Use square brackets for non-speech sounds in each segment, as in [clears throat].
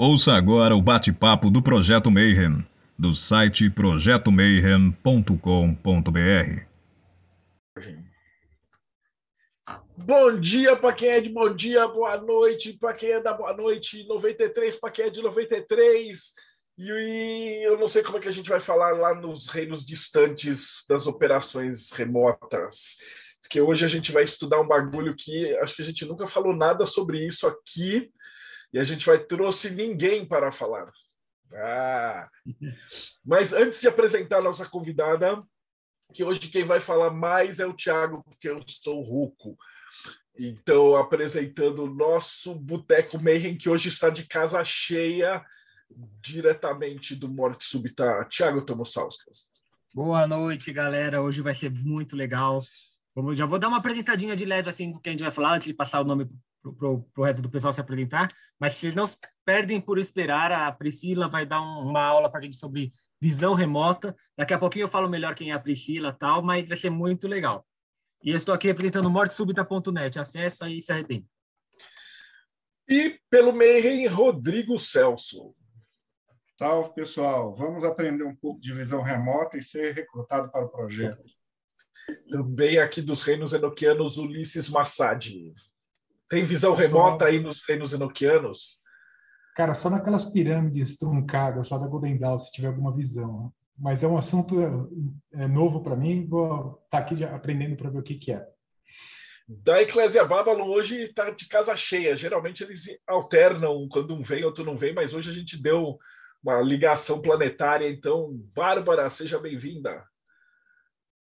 Ouça agora o bate-papo do Projeto Mayhem, do site projetomayhem.com.br. Bom dia para quem é de bom dia, boa noite para quem é da boa noite, 93 para quem é de 93. E eu não sei como é que a gente vai falar lá nos reinos distantes das operações remotas. Porque hoje a gente vai estudar um bagulho que acho que a gente nunca falou nada sobre isso aqui e a gente vai trouxe ninguém para falar. Ah. Mas antes de apresentar a nossa convidada, que hoje quem vai falar mais é o Thiago, porque eu sou ruco. Então, apresentando o nosso Boteco Mayhem, que hoje está de casa cheia, diretamente do Morte Súbita, Thiago Tomosauskas. Boa noite, galera. Hoje vai ser muito legal. Vamos, já vou dar uma apresentadinha de leve, assim, do que a gente vai falar, antes de passar o nome para o resto do pessoal se apresentar, mas vocês não perdem por esperar, a Priscila vai dar um, uma aula para a gente sobre visão remota. Daqui a pouquinho eu falo melhor quem é a Priscila tal, mas vai ser muito legal. E eu estou aqui apresentando mortesubita.net. Acessa e se arrepende. E pelo meio, Rodrigo Celso. Salve, pessoal. Vamos aprender um pouco de visão remota e ser recrutado para o projeto. Também aqui dos reinos enoquianos, Ulisses Massad. Tem visão remota aí nos reinos enoquianos? Cara, só naquelas pirâmides truncadas lá da Golden Dawn, se tiver alguma visão. Né? Mas é um assunto é, novo para mim, vou estar tá aqui aprendendo para ver o que, que é. Da Eclésia Babylon hoje está de casa cheia. Geralmente eles alternam quando um vem, outro não vem, mas hoje a gente deu uma ligação planetária. Então, Bárbara, seja bem-vinda.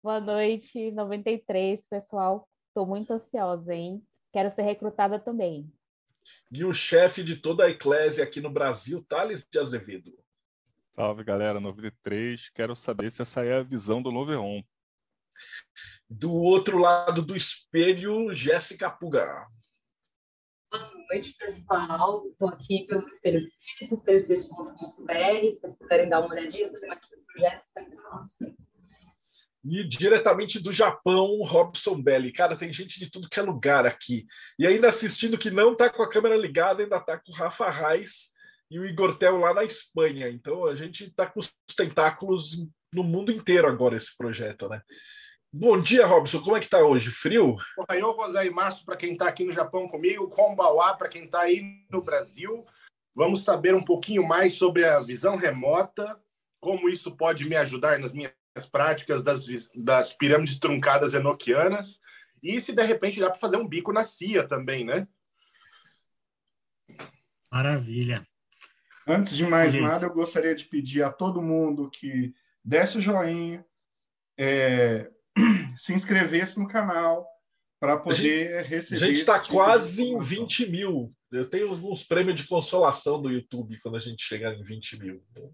Boa noite, 93, pessoal. Estou muito ansiosa, hein? Quero ser recrutada também. E o chefe de toda a eclésia aqui no Brasil, Thales de Azevedo. Salve, galera, 93. Quero saber se essa é a visão do Loveon. Do outro lado do espelho, Jéssica Puga. Boa noite, pessoal. Estou aqui pelo Espelho de Ciência, espelho.com.br. Se vocês quiserem dar uma olhadinha sobre mais projetos, então. E diretamente do Japão, Robson Belli. Cara, tem gente de tudo que é lugar aqui. E ainda assistindo que não está com a câmera ligada, ainda está com o Rafa Reis e o Igor Tel lá na Espanha. Então a gente está com os tentáculos no mundo inteiro agora, esse projeto, né? Bom dia, Robson. Como é que está hoje? Frio? Ohayou gozaimasu para quem está aqui no Japão comigo, Kombawa para quem está aí no Brasil. Vamos saber um pouquinho mais sobre a visão remota, como isso pode me ajudar nas minhas as práticas das, das pirâmides truncadas enoquianas e se de repente dá para fazer um bico na CIA também, né? Maravilha. Antes de mais nada, eu gostaria de pedir a todo mundo que desse o joinha, é, [clears throat] se inscrevesse no canal para poder a gente, receber. A gente está tipo quase em 20 mil. Eu tenho uns prêmios de consolação do YouTube quando a gente chegar em 20 mil. Então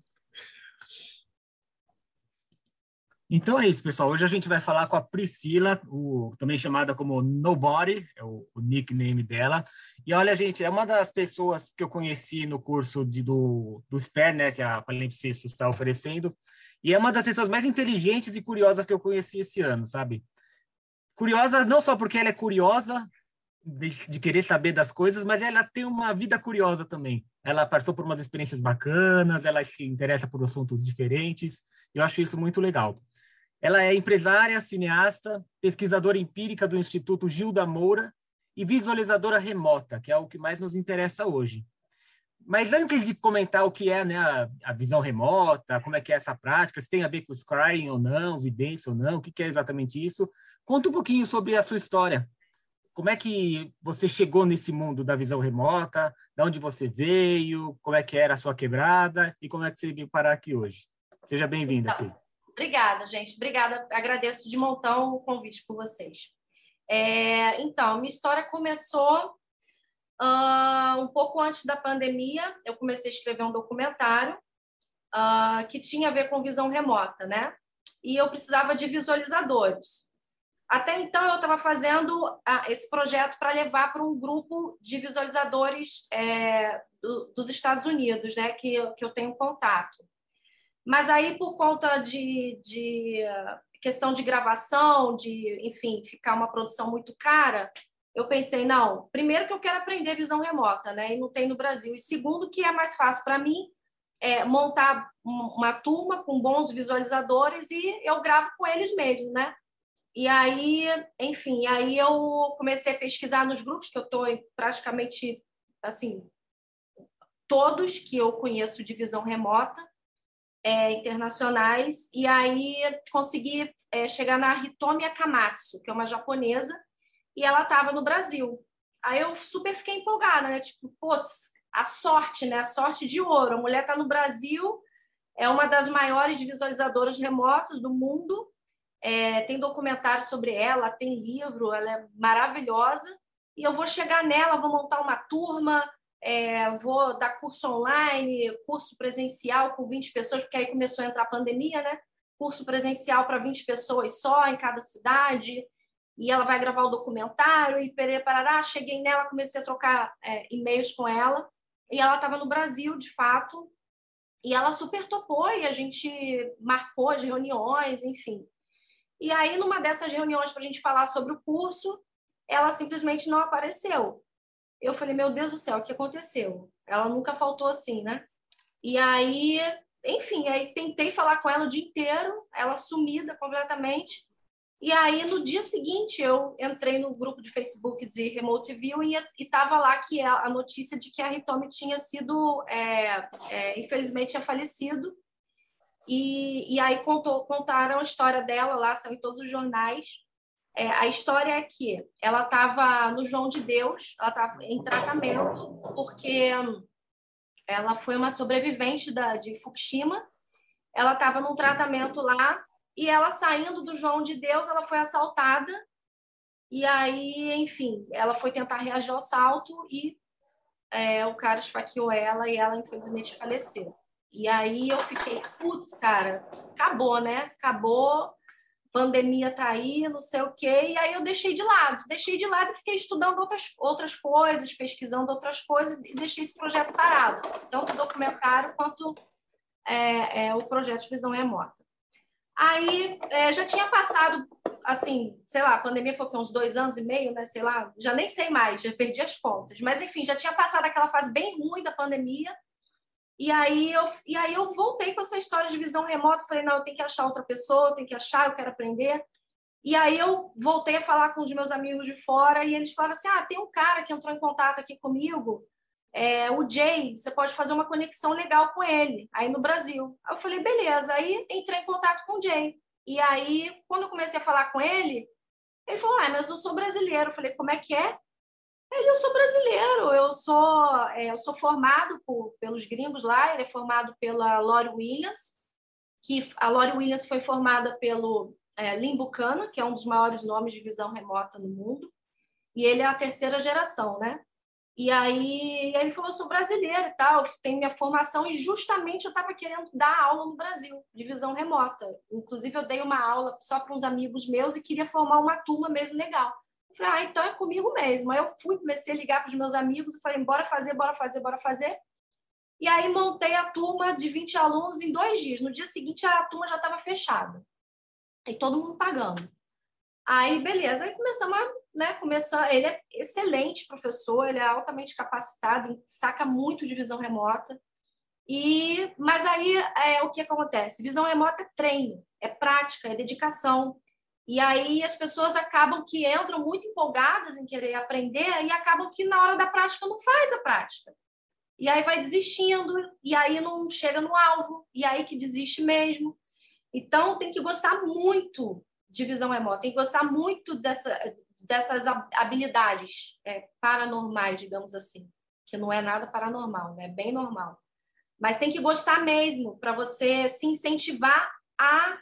é isso, pessoal. Hoje a gente vai falar com a Priscila, o, também chamada como Nobody, é o, o, nickname dela. E olha, gente, é uma das pessoas que eu conheci no curso de, do, do SPER, né, que a Palimpsesto está oferecendo. E é uma das pessoas mais inteligentes e curiosas que eu conheci esse ano, sabe? Curiosa não só porque ela é curiosa de, de querer saber das coisas, mas ela tem uma vida curiosa também. Ela passou por umas experiências bacanas, ela se interessa por assuntos diferentes. Eu acho isso muito legal. Ela é empresária, cineasta, pesquisadora empírica do Instituto Gilda Moura e visualizadora remota, que é o que mais nos interessa hoje. Mas antes de comentar o que é né, a, a, visão remota, como é que é essa prática, se tem a ver com scrying ou não, vidência ou não, o que, que é exatamente isso, conta um pouquinho sobre a sua história. Como é que você chegou nesse mundo da visão remota? De onde você veio? Como é que era a sua quebrada? E como é que você veio parar aqui hoje? Seja bem-vinda aqui. Obrigada, gente. Obrigada. Agradeço de montão o convite por vocês. É, então, minha história começou uh, um pouco antes da pandemia. Eu comecei a escrever um documentário uh, que tinha a ver com visão remota, né? E eu precisava de visualizadores. Até então, eu estava fazendo uh, esse projeto para levar para um grupo de visualizadores é, do, dos Estados Unidos, né? Que, que eu tenho contato. Mas aí, por conta de, de questão de gravação, de, enfim, ficar uma produção muito cara, eu pensei, não, primeiro que eu quero aprender visão remota, né? E não tem no Brasil. E segundo, que é mais fácil para mim é, montar uma turma com bons visualizadores e eu gravo com eles mesmo, né? E aí, enfim, aí eu comecei a pesquisar nos grupos que eu estou praticamente assim todos que eu conheço de visão remota é, internacionais e aí consegui é, chegar na Hitomi Akamatsu, que é uma japonesa e ela estava no Brasil. Aí eu super fiquei empolgada, né? Tipo, putz, a sorte, né? A sorte de ouro. A mulher está no Brasil, é uma das maiores visualizadoras remotas do mundo. É, tem documentário sobre ela, tem livro, ela é maravilhosa. E eu vou chegar nela, vou montar uma turma, é, vou dar curso online, curso presencial com 20 pessoas, porque aí começou a entrar a pandemia, né? Curso presencial para 20 pessoas só em cada cidade e ela vai gravar o documentário e perê, parará. Cheguei nela, comecei a trocar é, e-mails com ela e ela estava no Brasil, de fato, e ela super topou e a gente marcou as reuniões, enfim. E aí, numa dessas reuniões para a gente falar sobre o curso, ela simplesmente não apareceu. Eu falei, meu Deus do céu, o que aconteceu? Ela nunca faltou assim, né? E aí, enfim, aí tentei falar com ela o dia inteiro, ela sumida completamente. E aí, no dia seguinte, eu entrei no grupo de Facebook de Remote View e estava lá que é a notícia de que a Hitomi tinha sido, é, é, infelizmente, tinha falecido. E, e aí contou, contaram a história dela lá, saiu em todos os jornais. É, a história é que ela estava no João de Deus, ela estava em tratamento, porque ela foi uma sobrevivente da, de Fukushima. Ela estava num tratamento lá e ela saindo do João de Deus, ela foi assaltada. E aí, enfim, ela foi tentar reagir ao assalto e é, o cara esfaqueou ela e ela, infelizmente, faleceu. E aí eu fiquei, putz, cara, acabou, né? Acabou, pandemia tá aí, não sei o quê. E aí eu deixei de lado, deixei de lado e fiquei estudando outras, outras coisas, pesquisando outras coisas e deixei esse projeto parado, assim, tanto o documentário quanto é, é, o projeto de visão remota. Aí é, já tinha passado, assim, sei lá, a pandemia foi uns dois anos e meio, né? Sei lá, já nem sei mais, já perdi as contas. Mas enfim, já tinha passado aquela fase bem ruim da pandemia. E aí eu, e aí eu voltei com essa história de visão remota. Falei, não, eu tenho que achar outra pessoa, eu tenho que achar, eu quero aprender. E aí eu voltei a falar com os meus amigos de fora e eles falaram assim: ah, tem um cara que entrou em contato aqui comigo é, o Jay, você pode fazer uma conexão legal com ele, aí no Brasil. Aí eu falei, beleza. Aí entrei em contato com o Jay. E aí, quando eu comecei a falar com ele, ele falou, ah, mas eu sou brasileiro. Eu falei, como é que é? Ele, eu sou brasileiro, eu sou, é, eu sou formado por, pelos gringos lá, ele é formado pela Lori Williams, que a Lori Williams foi formada pelo é, que é um dos maiores nomes de visão remota no mundo, e ele é a terceira geração, né? E aí ele falou: sou brasileiro e tal, tenho minha formação, e justamente eu estava querendo dar aula no Brasil, de visão remota. Inclusive, eu dei uma aula só para uns amigos meus e queria formar uma turma mesmo legal. Falei: ah, então é comigo mesmo. Aí eu fui, comecei a ligar para os meus amigos e falei: bora fazer, bora fazer, bora fazer. E aí montei a turma de 20 alunos em dois dias. No dia seguinte, a turma já estava fechada. E todo mundo pagando. Aí, beleza. Aí começamos a né, começando, ele é excelente professor, ele é altamente capacitado, saca muito de visão remota. E, mas aí é o que acontece? Visão remota é treino, é prática, é dedicação. E aí as pessoas acabam que entram muito empolgadas em querer aprender e acabam que na hora da prática não faz a prática. E aí vai desistindo, e aí não chega no alvo, e aí que desiste mesmo. Então tem que gostar muito de visão remota, tem que gostar muito dessa, dessas habilidades é, paranormais, digamos assim, que não é nada paranormal, né? É bem normal. Mas tem que gostar mesmo para você se incentivar a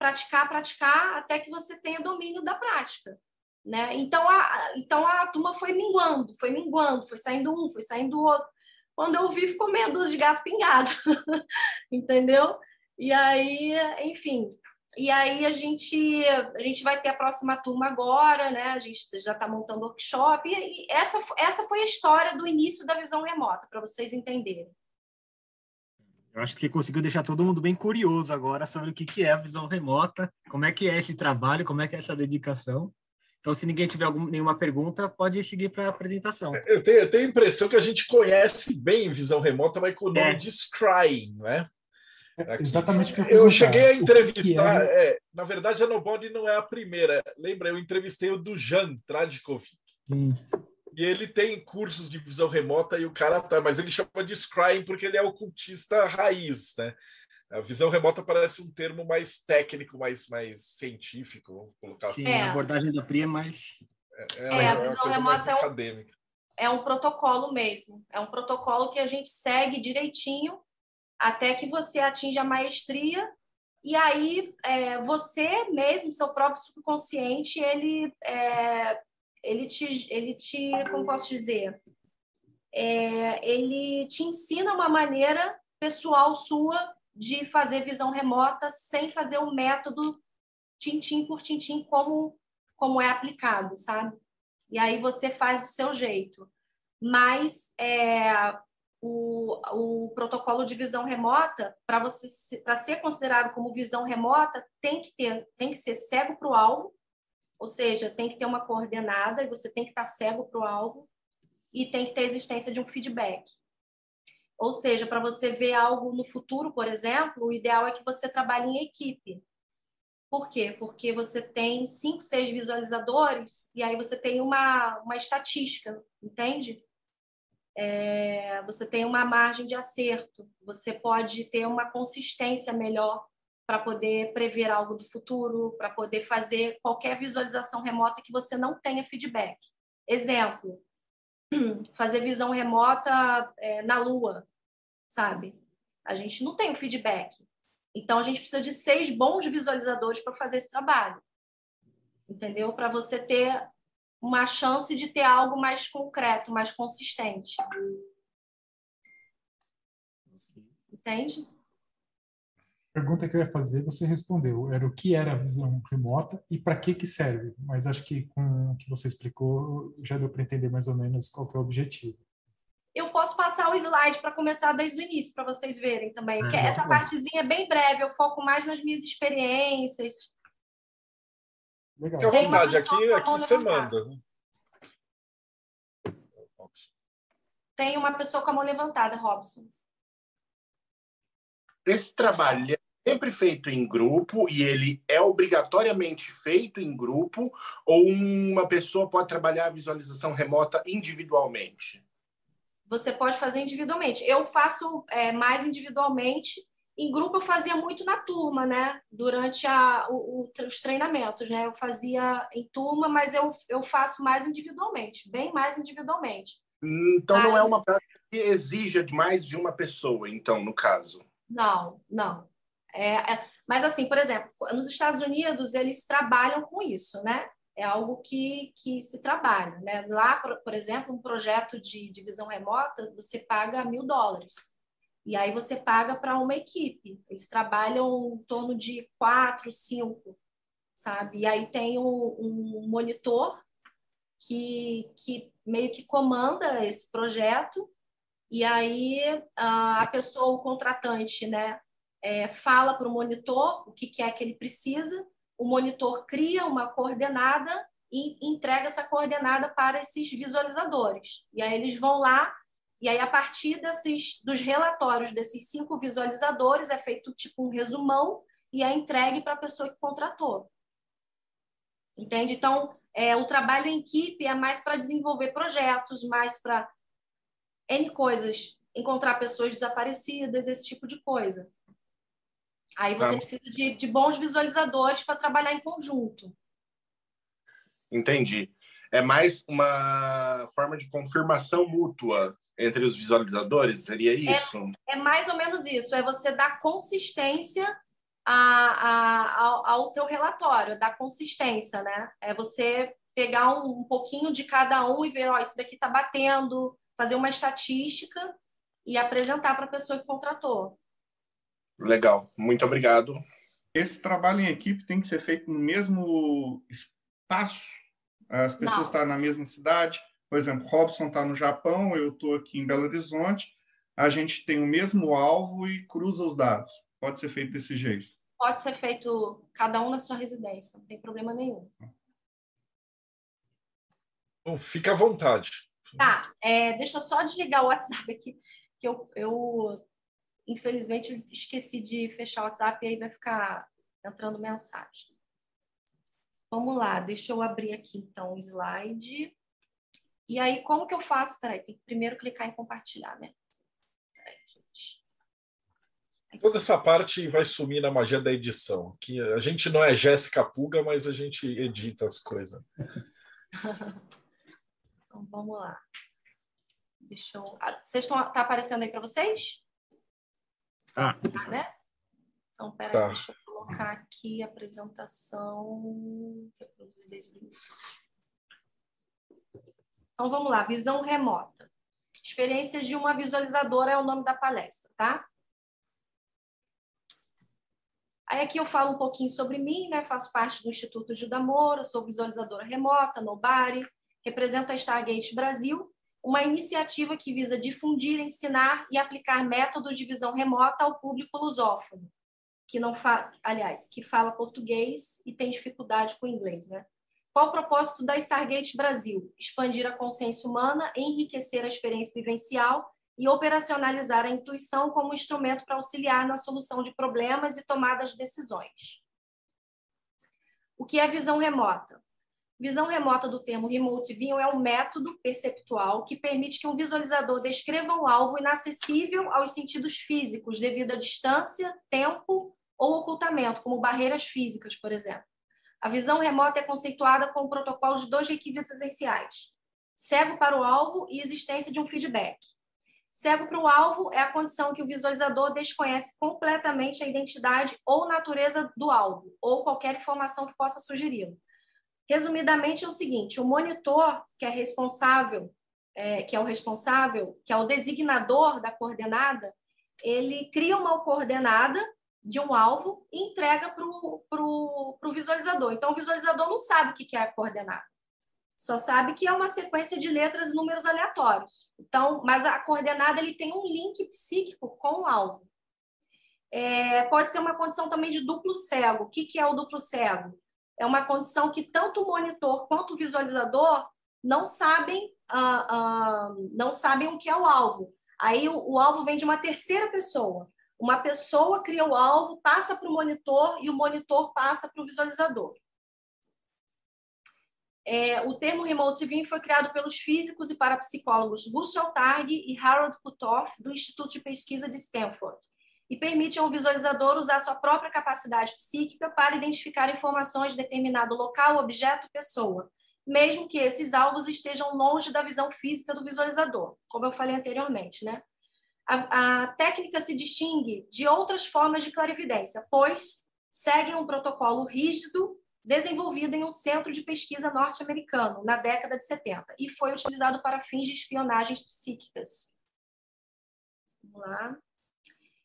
praticar, praticar até que você tenha domínio da prática, né? Então a, então a turma foi minguando, foi minguando, foi saindo um, foi saindo outro. Quando eu vi, ficou meia dúzia de gato pingado, [laughs] entendeu? E aí, enfim, e aí a gente, a gente vai ter a próxima turma agora, né? A gente já está montando workshop. E, e essa, essa foi a história do início da visão remota, para vocês entenderem. Eu acho que você conseguiu deixar todo mundo bem curioso agora sobre o que, que é a visão remota, como é que é esse trabalho, como é que é essa dedicação. Então, se ninguém tiver alguma, nenhuma pergunta, pode seguir para a apresentação. Eu tenho, eu tenho, a impressão que a gente conhece bem visão remota, mas com o nome é. de Scrying, né? Aqui. Exatamente que eu, eu cheguei a entrevistar. É? É, na verdade, a Nobody não é a primeira. Lembra? Eu entrevistei o Dujan Tradkovic. Sim. E ele tem cursos de visão remota e o cara tá, mas ele chama de scrying porque ele é ocultista raiz, né? A visão remota parece um termo mais técnico, mais, mais científico, vamos colocar assim. Sim, é. a abordagem da Pri é mais. É, é, é a visão remota é um, acadêmica. é um protocolo mesmo. É um protocolo que a gente segue direitinho até que você atinja a maestria e aí é, você mesmo, seu próprio subconsciente, ele é, ele te, ele te, como posso dizer, é, ele te ensina uma maneira pessoal sua de fazer visão remota sem fazer o um método tintim por tintim como como é aplicado, sabe? E aí você faz do seu jeito. Mas é, o, o protocolo de visão remota, para você para ser considerado como visão remota, tem que ter tem que ser cego para o alvo ou seja, tem que ter uma coordenada e você tem que estar cego para o alvo e tem que ter existência de um feedback. Ou seja, para você ver algo no futuro, por exemplo, o ideal é que você trabalhe em equipe. Por quê? Porque você tem cinco, seis visualizadores e aí você tem uma, uma estatística, entende? É, você tem uma margem de acerto, você pode ter uma consistência melhor para poder prever algo do futuro, para poder fazer qualquer visualização remota que você não tenha feedback. Exemplo, [clears throat] fazer visão remota é, na Lua, sabe? A gente não tem o feedback. Então, a gente precisa de seis bons visualizadores para fazer esse trabalho. Entendeu? Para você ter uma chance de ter algo mais concreto, mais consistente. Entende? Pergunta que eu ia fazer, você respondeu. Era o que era a visão remota e para que que serve. Mas acho que com o que você explicou, já deu para entender mais ou menos qual é o objetivo. Eu posso passar o slide para começar desde o início, para vocês verem também. que essa partezinha é bem breve, eu foco mais nas minhas experiências. Legal. Fique à vontade, aqui, aqui você manda. Né? Tem uma pessoa com a mão levantada, Robson esse trabalho é sempre feito em grupo e ele é obrigatoriamente feito em grupo ou uma pessoa pode trabalhar a visualização remota individualmente? Você pode fazer individualmente. Eu faço é, mais individualmente. Em grupo eu fazia muito na turma, né? Durante a, o, o, os treinamentos, né? Eu fazia em turma, mas eu, eu faço mais individualmente, bem mais individualmente. Então mas... não é uma prática que exija de mais de uma pessoa, então, no caso. Não, não. É, é, mas, assim, por exemplo, nos Estados Unidos, eles trabalham com isso, né? É algo que, que se trabalha, né? Lá, por, por exemplo, um projeto de, de visão remota, você paga mil dólares. E aí você paga para uma equipe. Eles trabalham em torno de quatro, cinco, sabe? E aí tem um, um monitor que, que meio que comanda esse projeto e aí a pessoa, o contratante, né, é, fala para o monitor o que, que é que ele precisa, o monitor cria uma coordenada e entrega essa coordenada para esses visualizadores. E aí eles vão lá, e aí a partir desses, dos relatórios desses cinco visualizadores é feito tipo um resumão e é entregue para a pessoa que contratou. Entende? Então, é, o trabalho em equipe é mais para desenvolver projetos, mais para N coisas, encontrar pessoas desaparecidas, esse tipo de coisa. Aí você tá. precisa de, de bons visualizadores para trabalhar em conjunto. Entendi. É mais uma forma de confirmação mútua entre os visualizadores? Seria é, isso? É, é mais ou menos isso. É você dar consistência a, a, ao, ao teu relatório, dar consistência, né? É você pegar um, um pouquinho de cada um e ver, ó, isso daqui está batendo, fazer uma estatística e apresentar para a pessoa que contratou. Legal, muito obrigado. Esse trabalho em equipe tem que ser feito no mesmo espaço? As pessoas estão na mesma cidade? Por exemplo, Robson está no Japão, eu estou aqui em Belo Horizonte. A gente tem o mesmo alvo e cruza os dados. Pode ser feito desse jeito? Pode ser feito cada um na sua residência, não tem problema nenhum. Então, fica à vontade. Tá, é, deixa eu só desligar o WhatsApp aqui, que eu, eu infelizmente esqueci de fechar o WhatsApp e aí vai ficar entrando mensagem. Vamos lá, deixa eu abrir aqui então o slide. E aí, como que eu faço? Peraí, tem que primeiro clicar em compartilhar, né? Peraí, gente. Toda essa parte vai sumir na magia da edição. Que a gente não é Jéssica Puga, mas a gente edita as coisas. [laughs] então, vamos lá. Deixa eu. Ah, vocês estão. Tá aparecendo aí para vocês? Ah. Tá, né? Então, peraí, Tá. deixa eu colocar aqui a apresentação. Reproduzir desde o início. Então, vamos lá. Visão remota. Experiências de uma visualizadora é o nome da palestra, tá? Aí aqui eu falo um pouquinho sobre mim, né? Faço parte do Instituto Gilda Moura, sou visualizadora remota, Nobari, represento a Stargate Brasil, uma iniciativa que visa difundir, ensinar e aplicar métodos de visão remota ao público lusófono, que não fa... aliás, que fala português e tem dificuldade com inglês, né? Qual o propósito da Stargate Brasil? Expandir a consciência humana, enriquecer a experiência vivencial e operacionalizar a intuição como instrumento para auxiliar na solução de problemas e tomadas de decisões. O que é visão remota? Visão remota do termo remote vision é um método perceptual que permite que um visualizador descreva um alvo inacessível aos sentidos físicos devido à distância, tempo ou ocultamento, como barreiras físicas, por exemplo. A visão remota é conceituada com o protocolo de dois requisitos essenciais: cego para o alvo e existência de um feedback. Cego para o alvo é a condição que o visualizador desconhece completamente a identidade ou natureza do alvo, ou qualquer informação que possa sugeri-lo. Resumidamente, é o seguinte: o monitor, que é responsável, é, que é o responsável, que é o designador da coordenada, ele cria uma coordenada de um alvo e entrega para o visualizador. Então, o visualizador não sabe o que é a coordenada. Só sabe que é uma sequência de letras e números aleatórios. Então, mas a coordenada ele tem um link psíquico com o alvo. É, pode ser uma condição também de duplo cego. O que, que é o duplo cego? É uma condição que tanto o monitor quanto o visualizador não sabem, ah, ah, não sabem o que é o alvo. Aí o, o alvo vem de uma terceira pessoa. Uma pessoa cria o alvo, passa para o monitor e o monitor passa para o visualizador. É, o termo remote viewing foi criado pelos físicos e parapsicólogos Russell Targ e Harold Putoff, do Instituto de Pesquisa de Stanford, e permite ao visualizador usar sua própria capacidade psíquica para identificar informações de determinado local, objeto, pessoa, mesmo que esses alvos estejam longe da visão física do visualizador, como eu falei anteriormente, né? A, a técnica se distingue de outras formas de clarividência, pois seguem um protocolo rígido desenvolvido em um centro de pesquisa norte-americano na década de 70 e foi utilizado para fins de espionagens psíquicas. Vamos lá.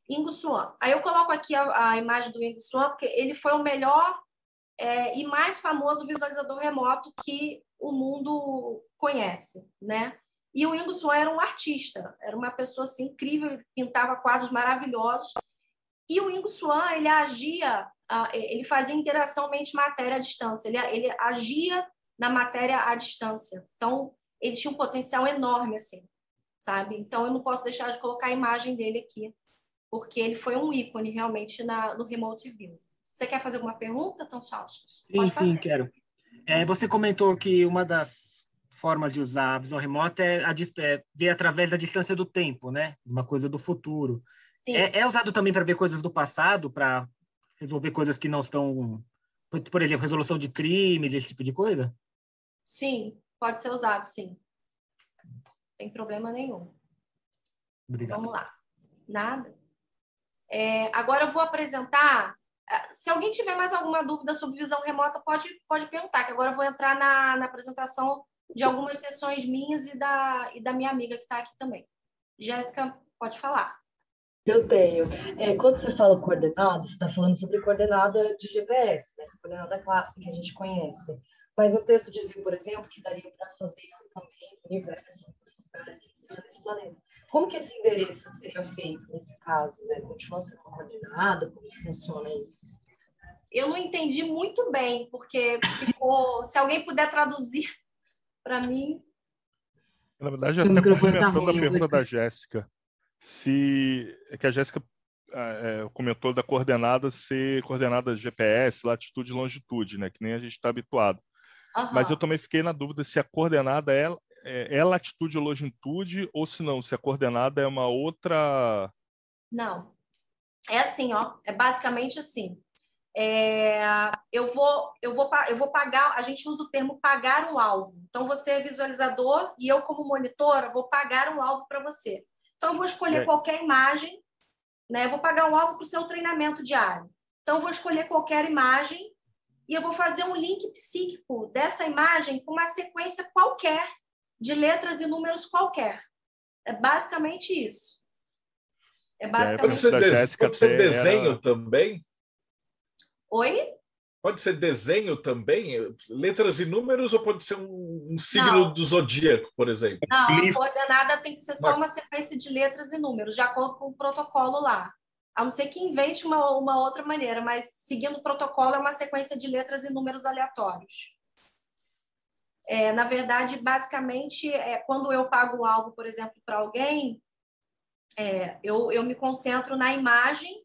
Ingo Swan. Aí eu coloco aqui a, a imagem do Ingo Swan, porque ele foi o melhor é, e mais famoso visualizador remoto que o mundo conhece, né? E o Ingo Swan era um artista, era uma pessoa assim, incrível, pintava quadros maravilhosos. E o Ingo Swan, ele agia, ele fazia interação mente-matéria à distância, ele, ele agia na matéria à distância. Então, ele tinha um potencial enorme, assim, sabe? Então, eu não posso deixar de colocar a imagem dele aqui, porque ele foi um ícone realmente na, no Remote View. Você quer fazer alguma pergunta, Tom Salsos? Sim, sim, quero. É, você comentou que uma das formas de usar a visão remota é, a, é ver através da distância do tempo, né? Uma coisa do futuro. É, é, usado também para ver coisas do passado, para resolver coisas que não estão, por exemplo, resolução de crimes, esse tipo de coisa? Sim, pode ser usado, sim. Não tem problema nenhum. Obrigado. Vamos lá. Nada. É, agora eu vou apresentar. Se alguém tiver mais alguma dúvida sobre visão remota, pode, pode perguntar, que agora eu vou entrar na, na apresentação de algumas sessões minhas e da, e da minha amiga que está aqui também. Jéssica, pode falar. Eu tenho. É, quando você fala coordenada, você está falando sobre coordenada de GPS, né? essa coordenada clássica que a gente conhece. Mas o texto dizia, por exemplo, que daria para fazer isso também no universo, nos lugares que estão nesse planeta. Como que esse endereço seria feito nesse caso? Né? Continua sendo uma coordenada? Como que funciona isso? Eu não entendi muito bem, porque ficou. Se alguém puder traduzir para mim. Na verdade, até tá complementando tá a pergunta da Jéssica, se é que a Jéssica é, comentou da coordenada ser coordenada GPS, latitude e longitude, né? Que nem a gente está habituado. Uhum. Mas eu também fiquei na dúvida se a coordenada é, é, é latitude ou longitude, ou se não, se a coordenada é uma outra. Não. É assim, ó. É basicamente assim. É, eu vou eu vou eu vou pagar a gente usa o termo pagar um alvo então você é visualizador e eu como monitora vou pagar um alvo para você então eu vou escolher é. qualquer imagem né? Eu vou pagar um alvo para o seu treinamento diário. Então, eu vou escolher qualquer imagem e eu vou fazer um link psíquico dessa imagem com uma sequência qualquer de letras e números qualquer. É basicamente isso. É basicamente pode ser, de... pode ser desenho era... também? Oi? Pode ser desenho também? Letras e números ou pode ser um, um signo não. do zodíaco, por exemplo? Não, a coordenada tem que ser só uma sequência de letras e números, de acordo com o protocolo lá. A não ser que invente uma, uma outra maneira, mas seguindo o protocolo é uma sequência de letras e números aleatórios. É, na verdade, basicamente, é, quando eu pago algo, por exemplo, para alguém, é, eu, eu me concentro na imagem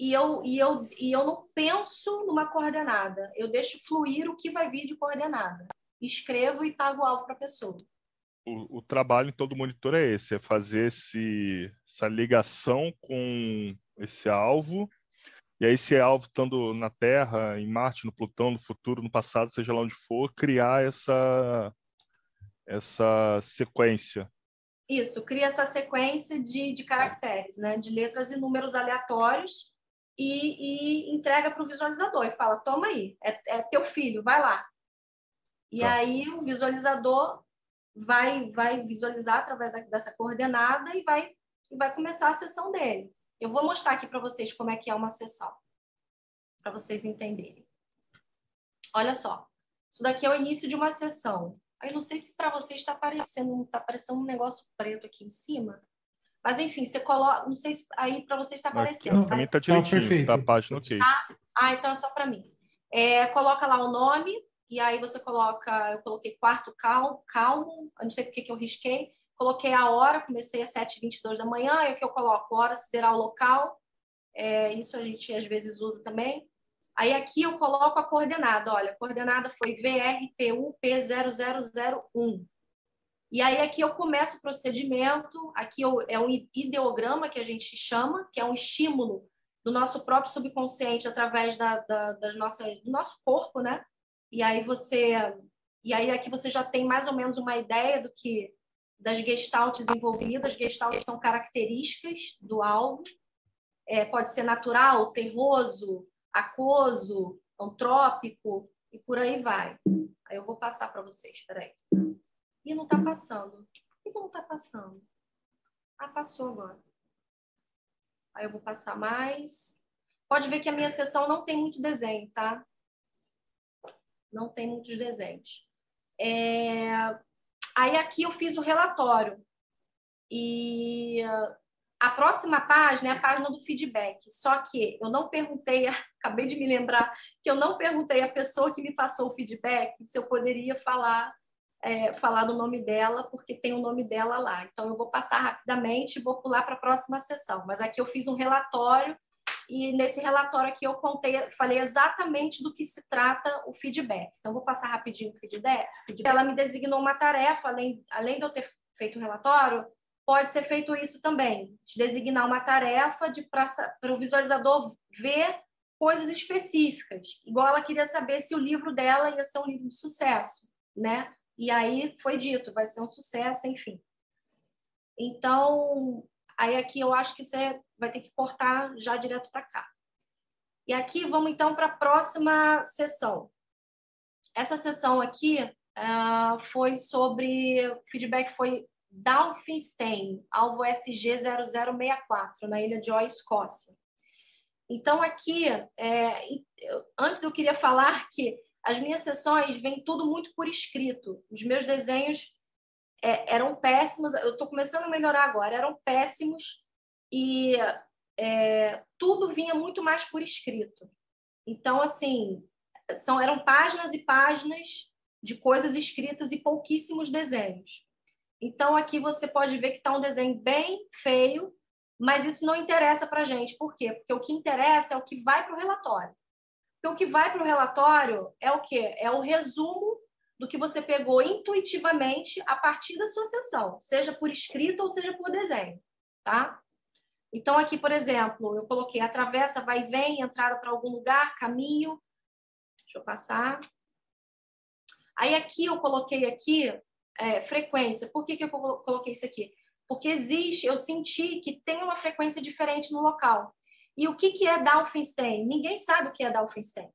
e eu, e, eu, e eu não penso numa coordenada. Eu deixo fluir o que vai vir de coordenada. Escrevo e pago algo para a pessoa. O, o, trabalho em todo monitor é esse, é fazer esse, essa ligação com esse alvo. E aí, esse alvo estando na Terra, em Marte, no Plutão, no futuro, no passado, seja lá onde for, criar essa, essa sequência. Isso, cria essa sequência de, de caracteres, né? de letras e números aleatórios e, e entrega para o visualizador e fala: toma aí, é, é teu filho, vai lá. E tá. aí o visualizador vai, vai visualizar através dessa coordenada e vai, e vai começar a sessão dele. Eu vou mostrar aqui para vocês como é que é uma sessão, para vocês entenderem. Olha só, isso daqui é o início de uma sessão. Aí não sei se para vocês está aparecendo, está aparecendo um negócio preto aqui em cima. Mas enfim, você coloca, não sei se aí para você está aparecendo. Para mim está direitinho, tá a página ok. Ah, ah, então é só para mim. É, coloca lá o nome e aí você coloca, eu coloquei quarto calmo, calmo, eu não sei porque que eu risquei, coloquei a hora, comecei às 7h22 da manhã, o que eu coloco? Hora sideral local, é, isso a gente às vezes usa também. Aí aqui eu coloco a coordenada, olha, a coordenada foi VRPUP0001. E aí aqui eu começo o procedimento, aqui é um ideograma que a gente chama, que é um estímulo do nosso próprio subconsciente através da, da, das nossas, do nosso corpo, né? E aí você, e aí aqui você já tem mais ou menos uma ideia do que das gestaltes envolvidas. Gestaltes são características do alvo. É, pode ser natural, terroso, aquoso, antrópico e por aí vai. Aí eu vou passar para vocês, espera aí. E não está passando. Que, não está passando? Ah, passou agora. Aí eu vou passar mais. Pode ver que a minha sessão não tem muito desenho, tá? Não tem muitos desenhos. É... Aí aqui eu fiz o relatório. E a próxima página é a página do feedback. Só que eu não perguntei, [laughs] acabei de me lembrar que eu não perguntei à pessoa que me passou o feedback se eu poderia falar é, falar do nome dela, porque tem o nome dela lá. Então, eu vou passar rapidamente e vou pular para a próxima sessão. Mas aqui eu fiz um relatório e nesse relatório aqui eu contei, falei exatamente do que se trata o feedback. Então, vou passar rapidinho o feedback. Ela me designou uma tarefa, além, além de eu ter feito o relatório, pode ser feito isso também, de designar uma tarefa de para o visualizador ver coisas específicas. Igual ela queria saber se o livro dela ia ser um livro de sucesso, né? E aí foi dito, vai ser um sucesso, enfim. Então, aí aqui eu acho que você vai ter que cortar já direto para cá. E aqui vamos então para a próxima sessão. Essa sessão aqui uh, foi sobre feedback foi Dalfinstein, alvo SG0064, na ilha de Oi, Escócia. Então, aqui, é, antes eu queria falar que as minhas sessões vêm tudo muito por escrito. Os meus desenhos é, eram péssimos, eu estou começando a melhorar agora, eram péssimos e é, tudo vinha muito mais por escrito. Então, assim, são, eram páginas e páginas de coisas escritas e pouquíssimos desenhos. Então, aqui você pode ver que está um desenho bem feio, mas isso não interessa para a gente. Por quê? Porque o que interessa é o que vai para o relatório. Porque o que vai para o relatório é o quê? É o resumo do que você pegou intuitivamente a partir da sua sessão, seja por escrito ou seja por desenho, tá? Então, aqui, por exemplo, eu coloquei atravessa, vai e vem, entrada para algum lugar, caminho. Deixa eu passar. Aí, aqui, eu coloquei aqui é, frequência. Por que, que eu coloquei isso aqui? Porque existe, eu senti que tem uma frequência diferente no local. E o que, que é Dalfinstein? Ninguém sabe o que é Dalfinstein.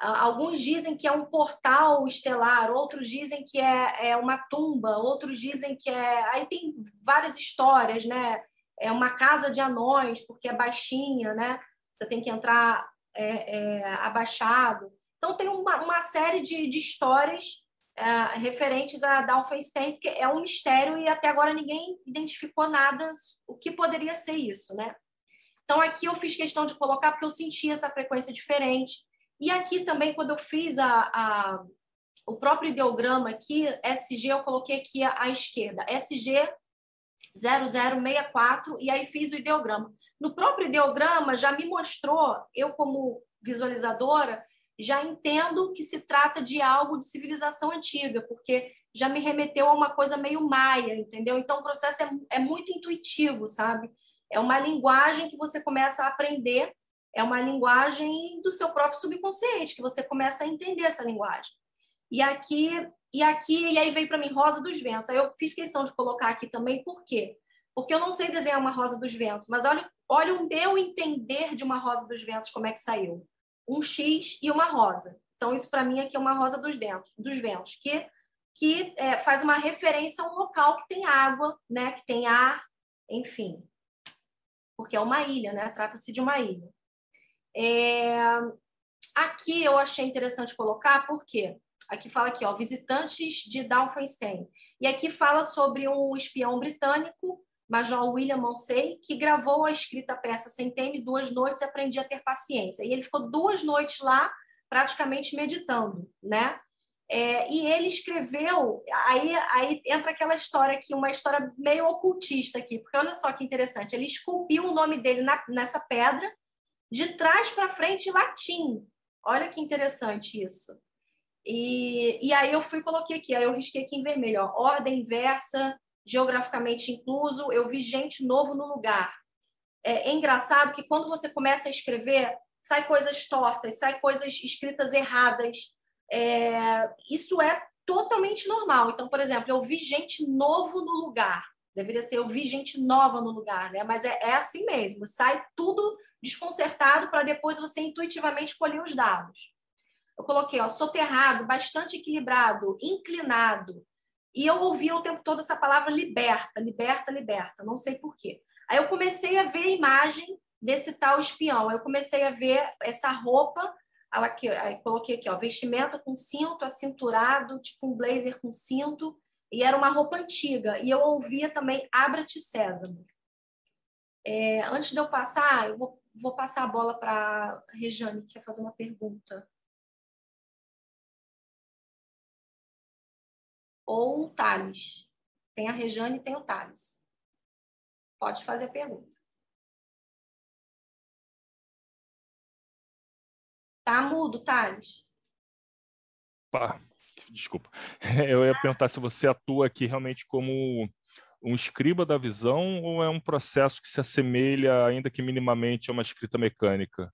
Alguns dizem que é um portal estelar, outros dizem que é, é uma tumba, outros dizem que é. Aí tem várias histórias, né? É uma casa de anões, porque é baixinha, né? Você tem que entrar é, é, abaixado. Então, tem uma, uma série de, de histórias é, referentes a Dalfenstein, porque é um mistério e até agora ninguém identificou nada o que poderia ser isso, né? Então, aqui eu fiz questão de colocar porque eu senti essa frequência diferente. E aqui também, quando eu fiz a, a o próprio ideograma aqui, SG, eu coloquei aqui à, esquerda, SG 0064, e aí fiz o ideograma. No próprio ideograma já me mostrou, eu como visualizadora, já entendo que se trata de algo de civilização antiga, porque já me remeteu a uma coisa meio maia, entendeu? Então o processo é, é muito intuitivo, sabe? É uma linguagem que você começa a aprender é uma linguagem do seu próprio subconsciente, que você começa a entender essa linguagem. E aqui, e aqui, e aí veio para mim Rosa dos Ventos. Aí eu fiz questão de colocar aqui também, por quê? Porque eu não sei desenhar uma Rosa dos Ventos, mas olha, olha o meu entender de uma Rosa dos Ventos, como é que saiu. Um X e uma rosa. Então, isso para mim aqui é uma rosa dos, ventos, dos ventos, que, que é, faz uma referência a um local que tem água, né, que tem ar, enfim. Porque é uma ilha, né? Trata-se de uma ilha. É... Aqui eu achei interessante colocar, porque aqui fala aqui, ó, visitantes de Dalfenstein. E aqui fala sobre um espião britânico, Major William Monsey, que gravou a escrita peça Sentei-me duas noites e aprendi a ter paciência. E ele ficou duas noites lá, praticamente meditando, né? É, e ele escreveu, aí, aí entra aquela história aqui, uma história meio ocultista aqui, porque olha só que interessante, ele esculpiu o nome dele na, nessa pedra, de trás para frente latim. Olha que interessante isso. E, e aí eu fui coloquei aqui, aí eu risquei aqui em vermelho, ó, ordem inversa, geograficamente incluso, eu vi gente novo no lugar. É, é engraçado que quando você começa a escrever, sai coisas tortas, sai coisas escritas erradas. É, isso é totalmente normal. Então, por exemplo, eu vi gente novo no lugar. Deveria ser eu vi gente nova no lugar, né? Mas é, é assim mesmo. Sai tudo desconcertado para depois você intuitivamente colher os dados. Eu coloquei, ó, soterrado, bastante equilibrado, inclinado. E eu ouvia o tempo todo essa palavra liberta, liberta, liberta. Não sei por quê. Aí eu comecei a ver a imagem desse tal espião. Aí eu comecei a ver essa roupa, aqui, aí coloquei aqui, ó, vestimenta com cinto, acinturado, tipo um blazer com cinto, e era uma roupa antiga. E eu ouvia também Abra-te Sésamo. É, antes de eu passar, eu vou vou passar a bola para a Rejane, que quer fazer uma pergunta. Ou o Thales. Tem a Rejane e tem o Thales. Pode fazer a pergunta. Tá mudo, Thales? Pá, desculpa. [laughs] Eu ia perguntar se você atua aqui realmente como um escriba da visão ou é um processo que se assemelha, ainda que minimamente, a uma escrita mecânica?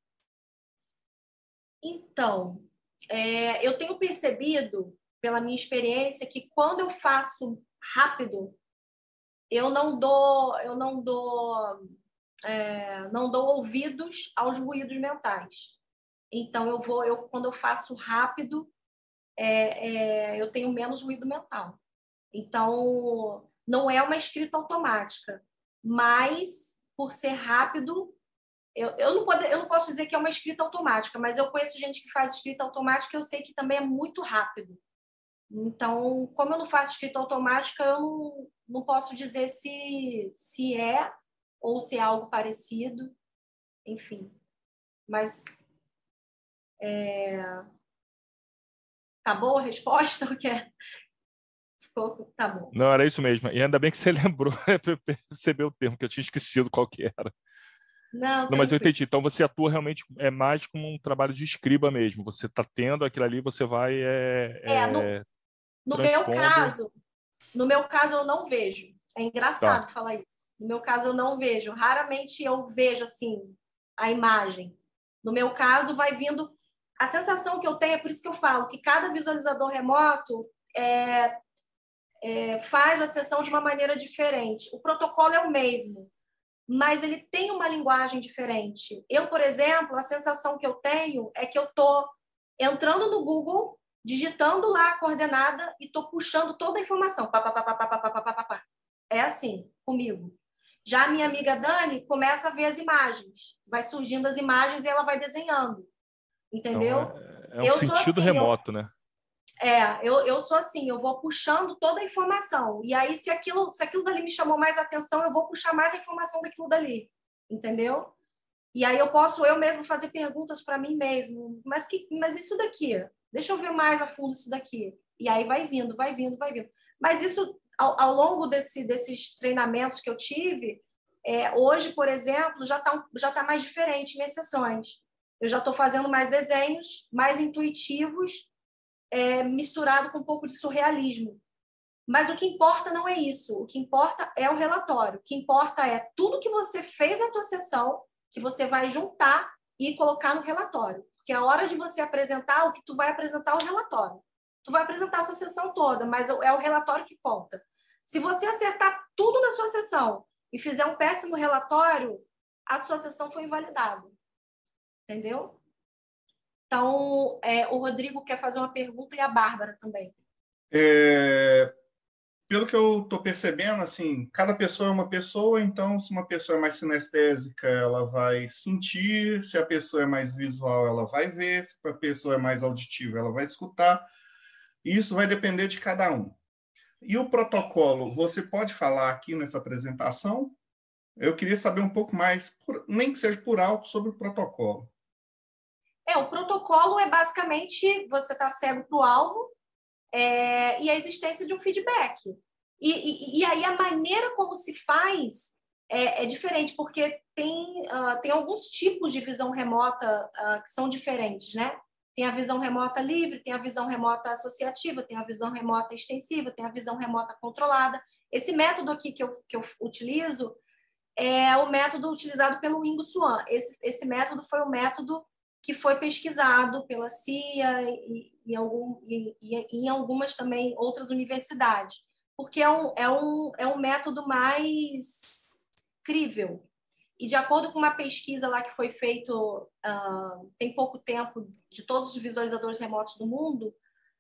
Então, é, eu tenho percebido, pela minha experiência, que quando eu faço rápido, eu não dou, eu não dou, é, não dou ouvidos aos ruídos mentais. Então, eu vou, eu quando eu faço rápido, é, é eu tenho menos ruído mental. Então, não é uma escrita automática, mas por ser rápido, eu, eu, não pode, eu não posso dizer que é uma escrita automática, mas eu conheço gente que faz escrita automática e eu sei que também é muito rápido. Então, como eu não faço escrita automática, eu não, não posso dizer se, se é ou se é algo parecido, enfim. Mas é, Tá boa a resposta? [laughs] Ou quer? Ficou, tá bom. Não, era isso mesmo. E ainda bem que você [laughs] lembrou, percebeu o termo, que eu tinha esquecido qual que era. Não, Não mas eu entendi. Então você atua realmente é mais como um trabalho de escriba mesmo. Você está tendo aquilo ali, você vai é, é, no, é, no meu caso, no meu caso eu não vejo. É engraçado Tá. falar isso. No meu caso eu não vejo. Raramente eu vejo assim a imagem. No meu caso vai vindo a sensação que eu tenho é por isso que eu falo que cada visualizador remoto é, é, faz a sessão de uma maneira diferente. O protocolo é o mesmo, mas ele tem uma linguagem diferente. Eu, por exemplo, a sensação que eu tenho é que eu estou entrando no Google, digitando lá a coordenada e estou puxando toda a informação. Pá, pá, pá, pá, pá, pá, pá, pá, pá. É assim comigo. Já a minha amiga Dani começa a ver as imagens, vai surgindo as imagens e ela vai desenhando. Entendeu? Então, é, é um Eu sentido assim, remoto, né? É, eu, eu sou assim, eu vou puxando toda a informação. E aí, se aquilo, se aquilo dali me chamou mais atenção, eu vou puxar mais a informação daquilo dali. Entendeu? E aí eu posso eu mesmo fazer perguntas para mim mesmo. Mas, que, mas isso daqui? Deixa eu ver mais a fundo isso daqui. E aí vai vindo, vai vindo, vai vindo. Mas isso, ao, ao longo desse, desses treinamentos que eu tive, é, hoje, por exemplo, já está já tá mais diferente minhas sessões. Eu já estou fazendo mais desenhos, mais intuitivos, é, misturado com um pouco de surrealismo. Mas o que importa não é isso. O que importa é o relatório. O que importa é tudo que você fez na tua sessão, que você vai juntar e colocar no relatório. Porque a hora de você apresentar, o que tu vai apresentar é o relatório. Tu vai apresentar a sua sessão toda, mas é o relatório que conta. Se você acertar tudo na sua sessão e fizer um péssimo relatório, a sua sessão foi invalidada. Entendeu? Então, é, o Rodrigo quer fazer uma pergunta e a Bárbara também. É, pelo que eu estou percebendo, assim, cada pessoa é uma pessoa, então, se uma pessoa é mais sinestésica, ela vai sentir, se a pessoa é mais visual, ela vai ver, se a pessoa é mais auditiva, ela vai escutar. Isso vai depender de cada um. E o protocolo, você pode falar aqui nessa apresentação? Eu queria saber um pouco mais, nem que seja por alto, sobre o protocolo. É, o protocolo é basicamente você está cego para o alvo é, e a existência de um feedback. E, e, e aí a maneira como se faz é, é diferente, porque tem, ah, tem alguns tipos de visão remota ah, que são diferentes, né? Tem a visão remota livre, tem a visão remota associativa, tem a visão remota extensiva, tem a visão remota controlada. Esse método aqui que eu, que eu utilizo é o método utilizado pelo Ingo Swan. Esse, esse método foi o método que foi pesquisado pela CIA e, e, algum, e, e, em algumas também outras universidades, porque é um, é um, é um método mais crível. E de acordo com uma pesquisa lá que foi feito uh, tem pouco tempo de todos os visualizadores remotos do mundo,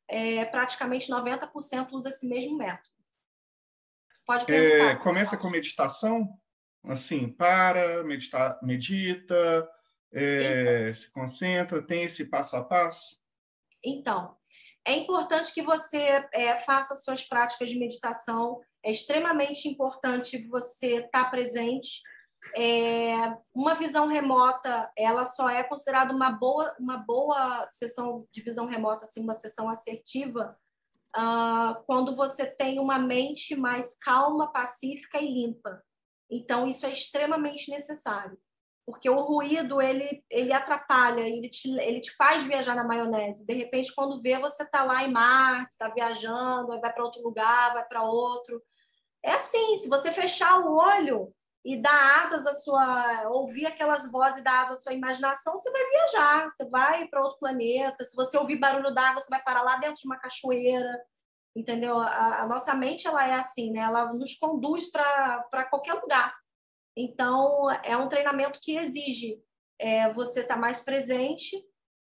é, praticamente 90% usa esse mesmo método. Pode perguntar. É, começa com meditação, assim, para, medita, medita, é, se concentra, tem esse passo a passo? Então, é importante que você é, faça suas práticas de meditação. É extremamente importante você estar presente. É, uma visão remota, ela só é considerada uma boa, uma boa sessão de visão remota, assim, uma sessão assertiva, uh, quando você tem uma mente mais calma, pacífica e limpa. Então, isso é extremamente necessário porque o ruído ele, ele atrapalha, ele te, ele te faz viajar na maionese. De repente, quando vê, você está lá em Marte, está viajando, vai para outro lugar, vai para outro. É assim, se você fechar o olho e dar asas à sua, ouvir aquelas vozes e dar asas à sua imaginação, você vai viajar, você vai para outro planeta. Se você ouvir barulho d'água, você vai parar lá dentro de uma cachoeira. Entendeu? A, a nossa mente ela é assim, né? Ela nos conduz para qualquer lugar. Então, é um treinamento que exige é, você estar tá mais presente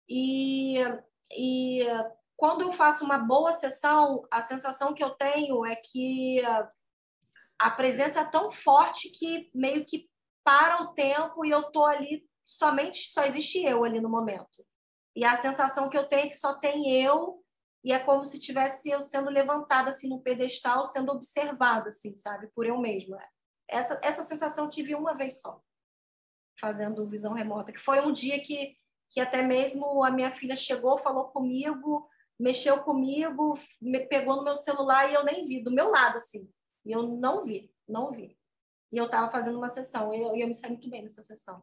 e, e quando eu faço uma boa sessão, a sensação que eu tenho é que a presença é tão forte que meio que para o tempo e eu tô ali somente só existe eu ali no momento. E a sensação que eu tenho é que só tem eu e é como se tivesse eu sendo levantada assim no pedestal, sendo observada assim, sabe, por eu mesma. Essa, essa sensação tive uma vez só, fazendo visão remota, que foi um dia que, que até mesmo a minha filha chegou, falou comigo, mexeu comigo, me pegou no meu celular e eu nem vi, do meu lado, assim. E eu não vi, não vi. E eu estava fazendo uma sessão, e eu, eu, me saí muito bem nessa sessão.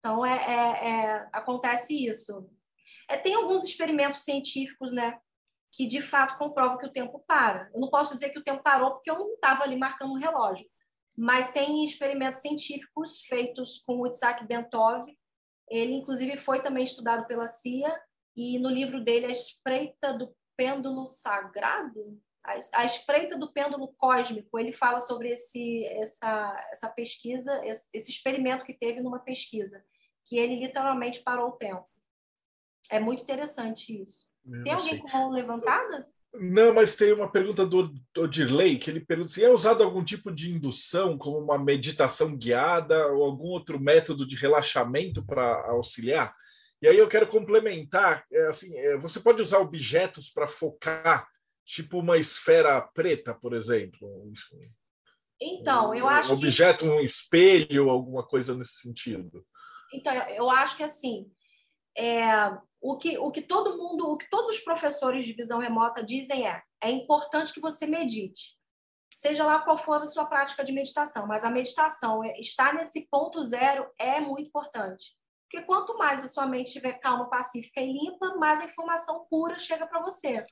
Então, é, é, é acontece isso. É, tem alguns experimentos científicos, né, que de fato comprovam que o tempo para. Eu não posso dizer que o tempo parou porque eu não estava ali marcando o um relógio, mas tem experimentos científicos feitos com o Isaac Bentov. Ele, inclusive, foi também estudado pela CIA e no livro dele, A Espreita do Pêndulo Sagrado, a, Espreita do Pêndulo Cósmico, ele fala sobre esse, essa, essa pesquisa, esse, esse experimento que teve numa pesquisa, que ele literalmente parou o tempo. É muito interessante isso. Eu tem alguém sei. com mão levantada? Não, mas tem uma pergunta do Odirley, que ele pergunta se é usado algum tipo de indução, como uma meditação guiada ou algum outro método de relaxamento para auxiliar? E aí eu quero complementar, é, assim, é, você pode usar objetos para focar, tipo uma esfera preta, por exemplo. Então, eu acho um objeto, que... um espelho, alguma coisa nesse sentido. Então, eu acho que assim, é, o que o que todo mundo, o que todos os professores de visão remota dizem é: é importante que você medite. Seja lá qual for a sua prática de meditação, mas a meditação, é, estar nesse ponto zero é muito importante. Porque quanto mais a sua mente estiver calma, pacífica e limpa, mais a informação pura chega para você.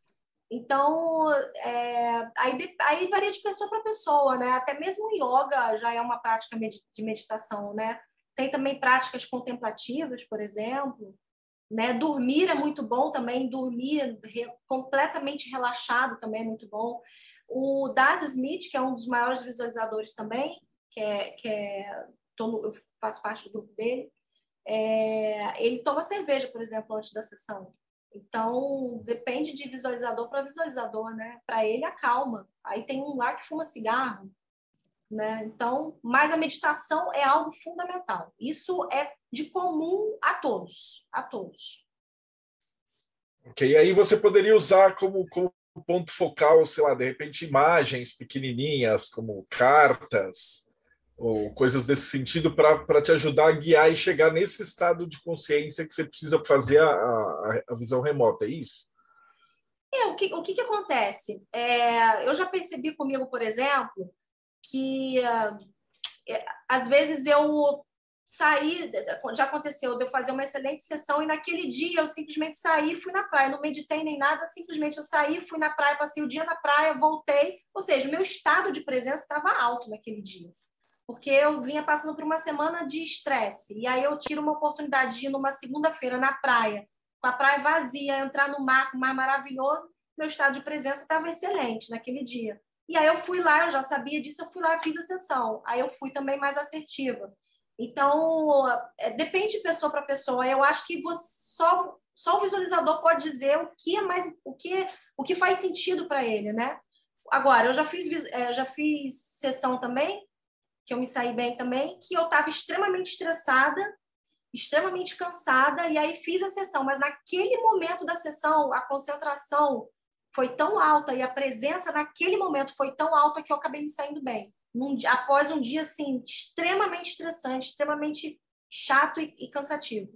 Então, é, aí, aí varia de pessoa para pessoa, né? Até mesmo o yoga já é uma prática de meditação, né? Tem também práticas contemplativas, por exemplo. Né? Dormir é muito bom também, dormir re, completamente relaxado também é muito bom. O Daz Smith, que é um dos maiores visualizadores também, que é, que é tô, eu faço parte do grupo dele, é, ele toma cerveja, por exemplo, antes da sessão. Então, depende de visualizador para visualizador, né? Para ele, acalma. Aí tem um lá que fuma cigarro, né? Então, mas a meditação é algo fundamental. Isso é de comum a todos, a todos. Ok, aí você poderia usar como, como ponto focal, sei lá, de repente imagens pequenininhas, como cartas, ou coisas desse sentido para te ajudar a guiar e chegar nesse estado de consciência que você precisa fazer a, a, a visão remota, é isso? É, o que, o que, que acontece? É, eu já percebi comigo, por exemplo, que uh, às vezes eu saí, já aconteceu de eu fazer uma excelente sessão e naquele dia eu simplesmente saí fui na praia, não meditei nem nada, simplesmente eu saí, fui na praia, passei o dia na praia, voltei, ou seja, o meu estado de presença estava alto naquele dia porque eu vinha passando por uma semana de estresse. E aí eu tiro uma oportunidade de ir numa segunda-feira na praia, com a praia vazia, entrar no mar, mar maravilhoso, meu estado de presença estava excelente naquele dia. E aí eu fui lá, eu já sabia disso, eu fui lá fiz a sessão. Aí eu fui também mais assertiva. Então, é, depende de pessoa para pessoa. Eu acho que você, só, só o visualizador pode dizer o que é mais, o que, o que faz sentido para ele, né? Agora, eu já fiz, é, já fiz sessão também que eu me saí bem também, que eu estava extremamente estressada, extremamente cansada, e aí fiz a sessão. Mas naquele momento da sessão, a concentração foi tão alta e a presença naquele momento foi tão alta que eu acabei me saindo bem. Num, após um dia, assim, extremamente estressante, extremamente chato e, e cansativo.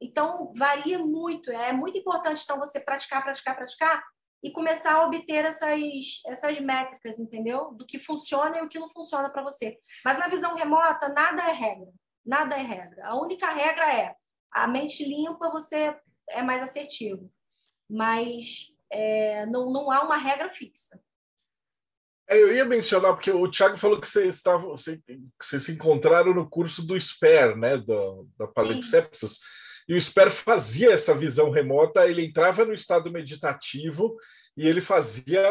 Então, varia muito. É muito importante, então, você praticar, praticar, praticar, e começar a obter essas, essas métricas, entendeu? Do que funciona e o que não funciona para você. Mas na visão remota, nada é regra. Nada é regra. A única regra é a mente limpa, você é mais assertivo. Mas é, não, não há uma regra fixa. É, eu ia mencionar, porque o Thiago falou que vocês estavam, vocês, se encontraram no curso do SPER, né, do, da Palimpsestos. Sim. E o Sper fazia essa visão remota, ele entrava no estado meditativo e ele fazia.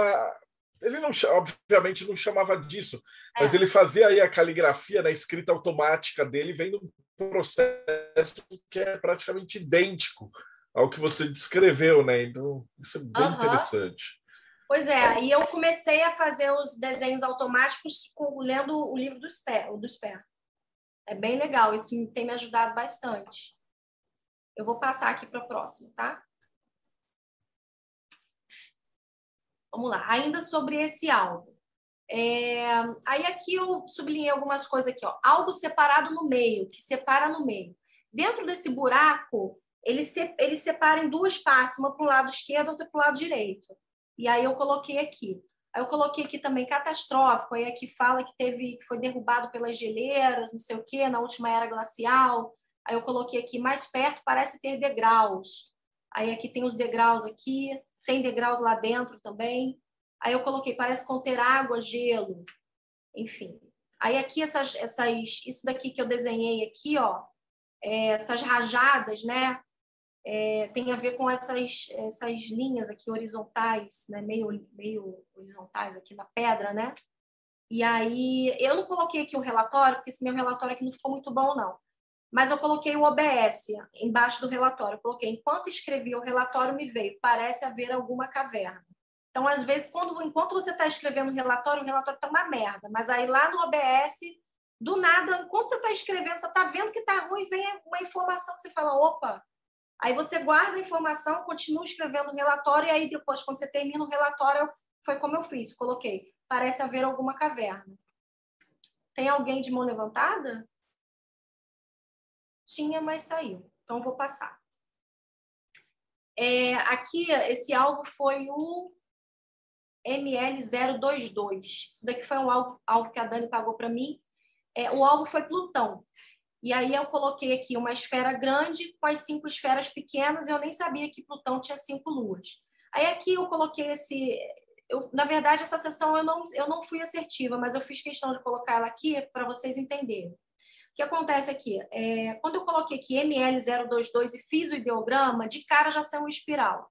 Ele não, obviamente, não chamava disso, é. mas ele fazia aí a caligrafia na escrita automática dele, vem um processo que é praticamente idêntico ao que você descreveu, né? Então, isso é bem uhum. interessante. Pois é, e eu comecei a fazer os desenhos automáticos lendo o livro do Sper, do Sper. É bem legal, isso tem me ajudado bastante. Eu vou passar aqui para o próximo, tá? Vamos lá, ainda sobre esse algo. É, aí aqui eu sublinhei algumas coisas aqui, ó. Algo separado no meio, que separa no meio. Dentro desse buraco ele, se, ele separa em duas partes, uma para o lado esquerdo, outra para o lado direito. E aí eu coloquei aqui. Aí eu coloquei aqui também catastrófico, aí aqui fala que teve que foi derrubado pelas geleiras, não sei o quê, na última era glacial. Aí eu coloquei aqui mais perto parece ter degraus. Aí aqui tem os degraus aqui, tem degraus lá dentro também. Aí eu coloquei parece conter água, gelo, enfim. Aí aqui essas, essas isso daqui que eu desenhei aqui, ó, é, essas rajadas, né? É, tem a ver com essas, essas linhas aqui horizontais, né? meio, meio horizontais aqui na pedra, né? E aí, eu não coloquei aqui o relatório, porque esse meu relatório aqui não ficou muito bom, não. Mas eu coloquei o OBS embaixo do relatório. Eu coloquei, enquanto escrevi o relatório, me veio, parece haver alguma caverna. Então, às vezes, quando, enquanto você está escrevendo o relatório, o relatório está uma merda. Mas aí lá no OBS, do nada, enquanto você está escrevendo, você está vendo que está ruim, vem uma informação que você fala, opa, Aí você guarda a informação, continua escrevendo o relatório, e aí depois, quando você termina o relatório, foi como eu fiz, coloquei. Parece haver alguma caverna. Tem alguém de mão levantada? Tinha, mas saiu. Então, vou passar. É, aqui, esse alvo foi o ML022. Isso daqui foi um alvo, alvo que a Dani pagou para mim. É, o alvo foi Plutão. E aí eu coloquei aqui uma esfera grande com as cinco esferas pequenas, e eu nem sabia que Plutão tinha cinco luas. Aí aqui eu coloquei esse. Eu, na verdade, essa sessão eu não, eu não fui assertiva, mas eu fiz questão de colocar ela aqui para vocês entenderem. O que acontece aqui? É, quando eu coloquei aqui ML022 e fiz o ideograma, de cara já saiu uma espiral.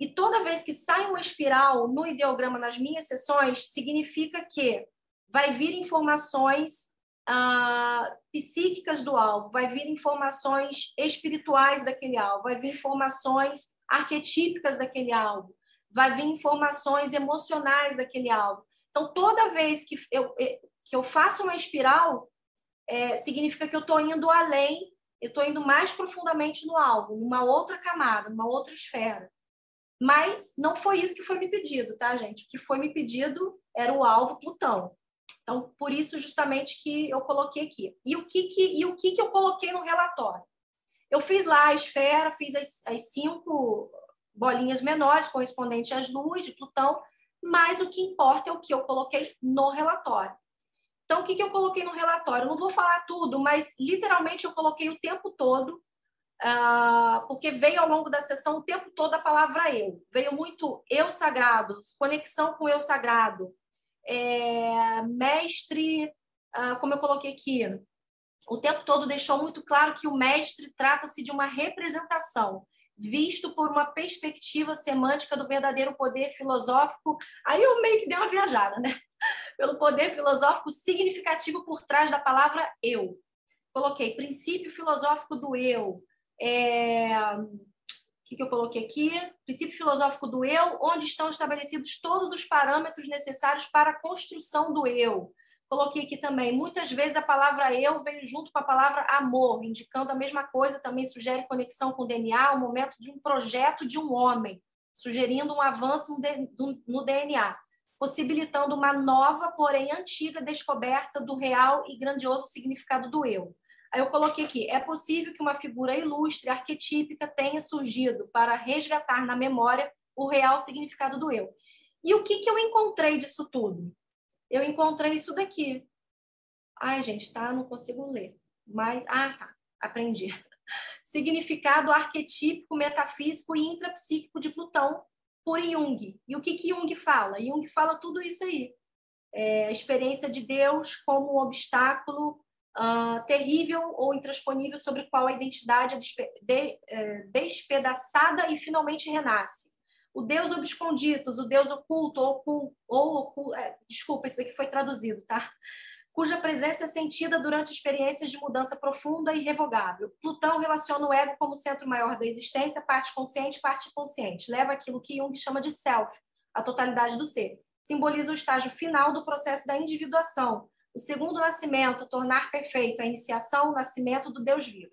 E toda vez que sai uma espiral no ideograma nas minhas sessões, significa que vai vir informações ah, psíquicas do alvo, vai vir informações espirituais daquele alvo, vai vir informações arquetípicas daquele alvo, vai vir informações emocionais daquele alvo. Então, toda vez que eu, que eu faço uma espiral, é, significa que eu estou indo além, eu estou indo mais profundamente no alvo, numa outra camada, numa outra esfera. Mas não foi isso que foi me pedido, tá, gente? O que foi me pedido era o alvo Plutão. Então, por isso justamente que eu coloquei aqui. E o que, que, e o que, que eu coloquei no relatório? Eu fiz lá a esfera, fiz as, as cinco bolinhas menores correspondentes às luas de Plutão, mas o que importa é o que eu coloquei no relatório. Então, o que, que eu coloquei no relatório? Eu não vou falar tudo, mas literalmente eu coloquei o tempo todo, uh, porque veio ao longo da sessão o tempo todo a palavra eu. Veio muito eu sagrado, conexão com eu sagrado, é, mestre, ah, como eu coloquei aqui, o tempo todo deixou muito claro que o mestre trata-se de uma representação, visto por uma perspectiva semântica do verdadeiro poder filosófico. Aí eu meio que dei uma viajada, né? [laughs] Pelo poder filosófico significativo por trás da palavra eu. Coloquei princípio filosófico do eu, é, que, que eu coloquei aqui? Princípio filosófico do eu, onde estão estabelecidos todos os parâmetros necessários para a construção do eu. Coloquei aqui também, muitas vezes a palavra eu veio junto com a palavra amor, indicando a mesma coisa, também sugere conexão com o DNA, o momento de um projeto de um homem, sugerindo um avanço no DNA, possibilitando uma nova, porém antiga descoberta do real e grandioso significado do eu. Eu coloquei aqui: é possível que uma figura ilustre, arquetípica, tenha surgido para resgatar na memória o real significado do eu. E o que, que eu encontrei disso tudo? Eu encontrei isso daqui. Ai, gente, tá? Não consigo ler. Mas, ah, tá. Aprendi. [laughs] Significado arquetípico, metafísico e intrapsíquico de Plutão por Jung. E o que, que Jung fala? Jung fala tudo isso aí. É, a experiência de Deus como um obstáculo uh, terrível ou intransponível sobre qual a identidade é despe de, é, despedaçada e finalmente renasce. O Deus obsconditos, o Deus oculto, ou, ou é, desculpa, isso aqui foi traduzido, tá? Cuja presença é sentida durante experiências de mudança profunda e irrevogável. Plutão relaciona o ego como centro maior da existência, parte consciente, parte inconsciente. Leva aquilo que Jung chama de self, a totalidade do ser. Simboliza o estágio final do processo da individuação, o segundo nascimento, tornar perfeito, a iniciação, o nascimento do Deus vivo.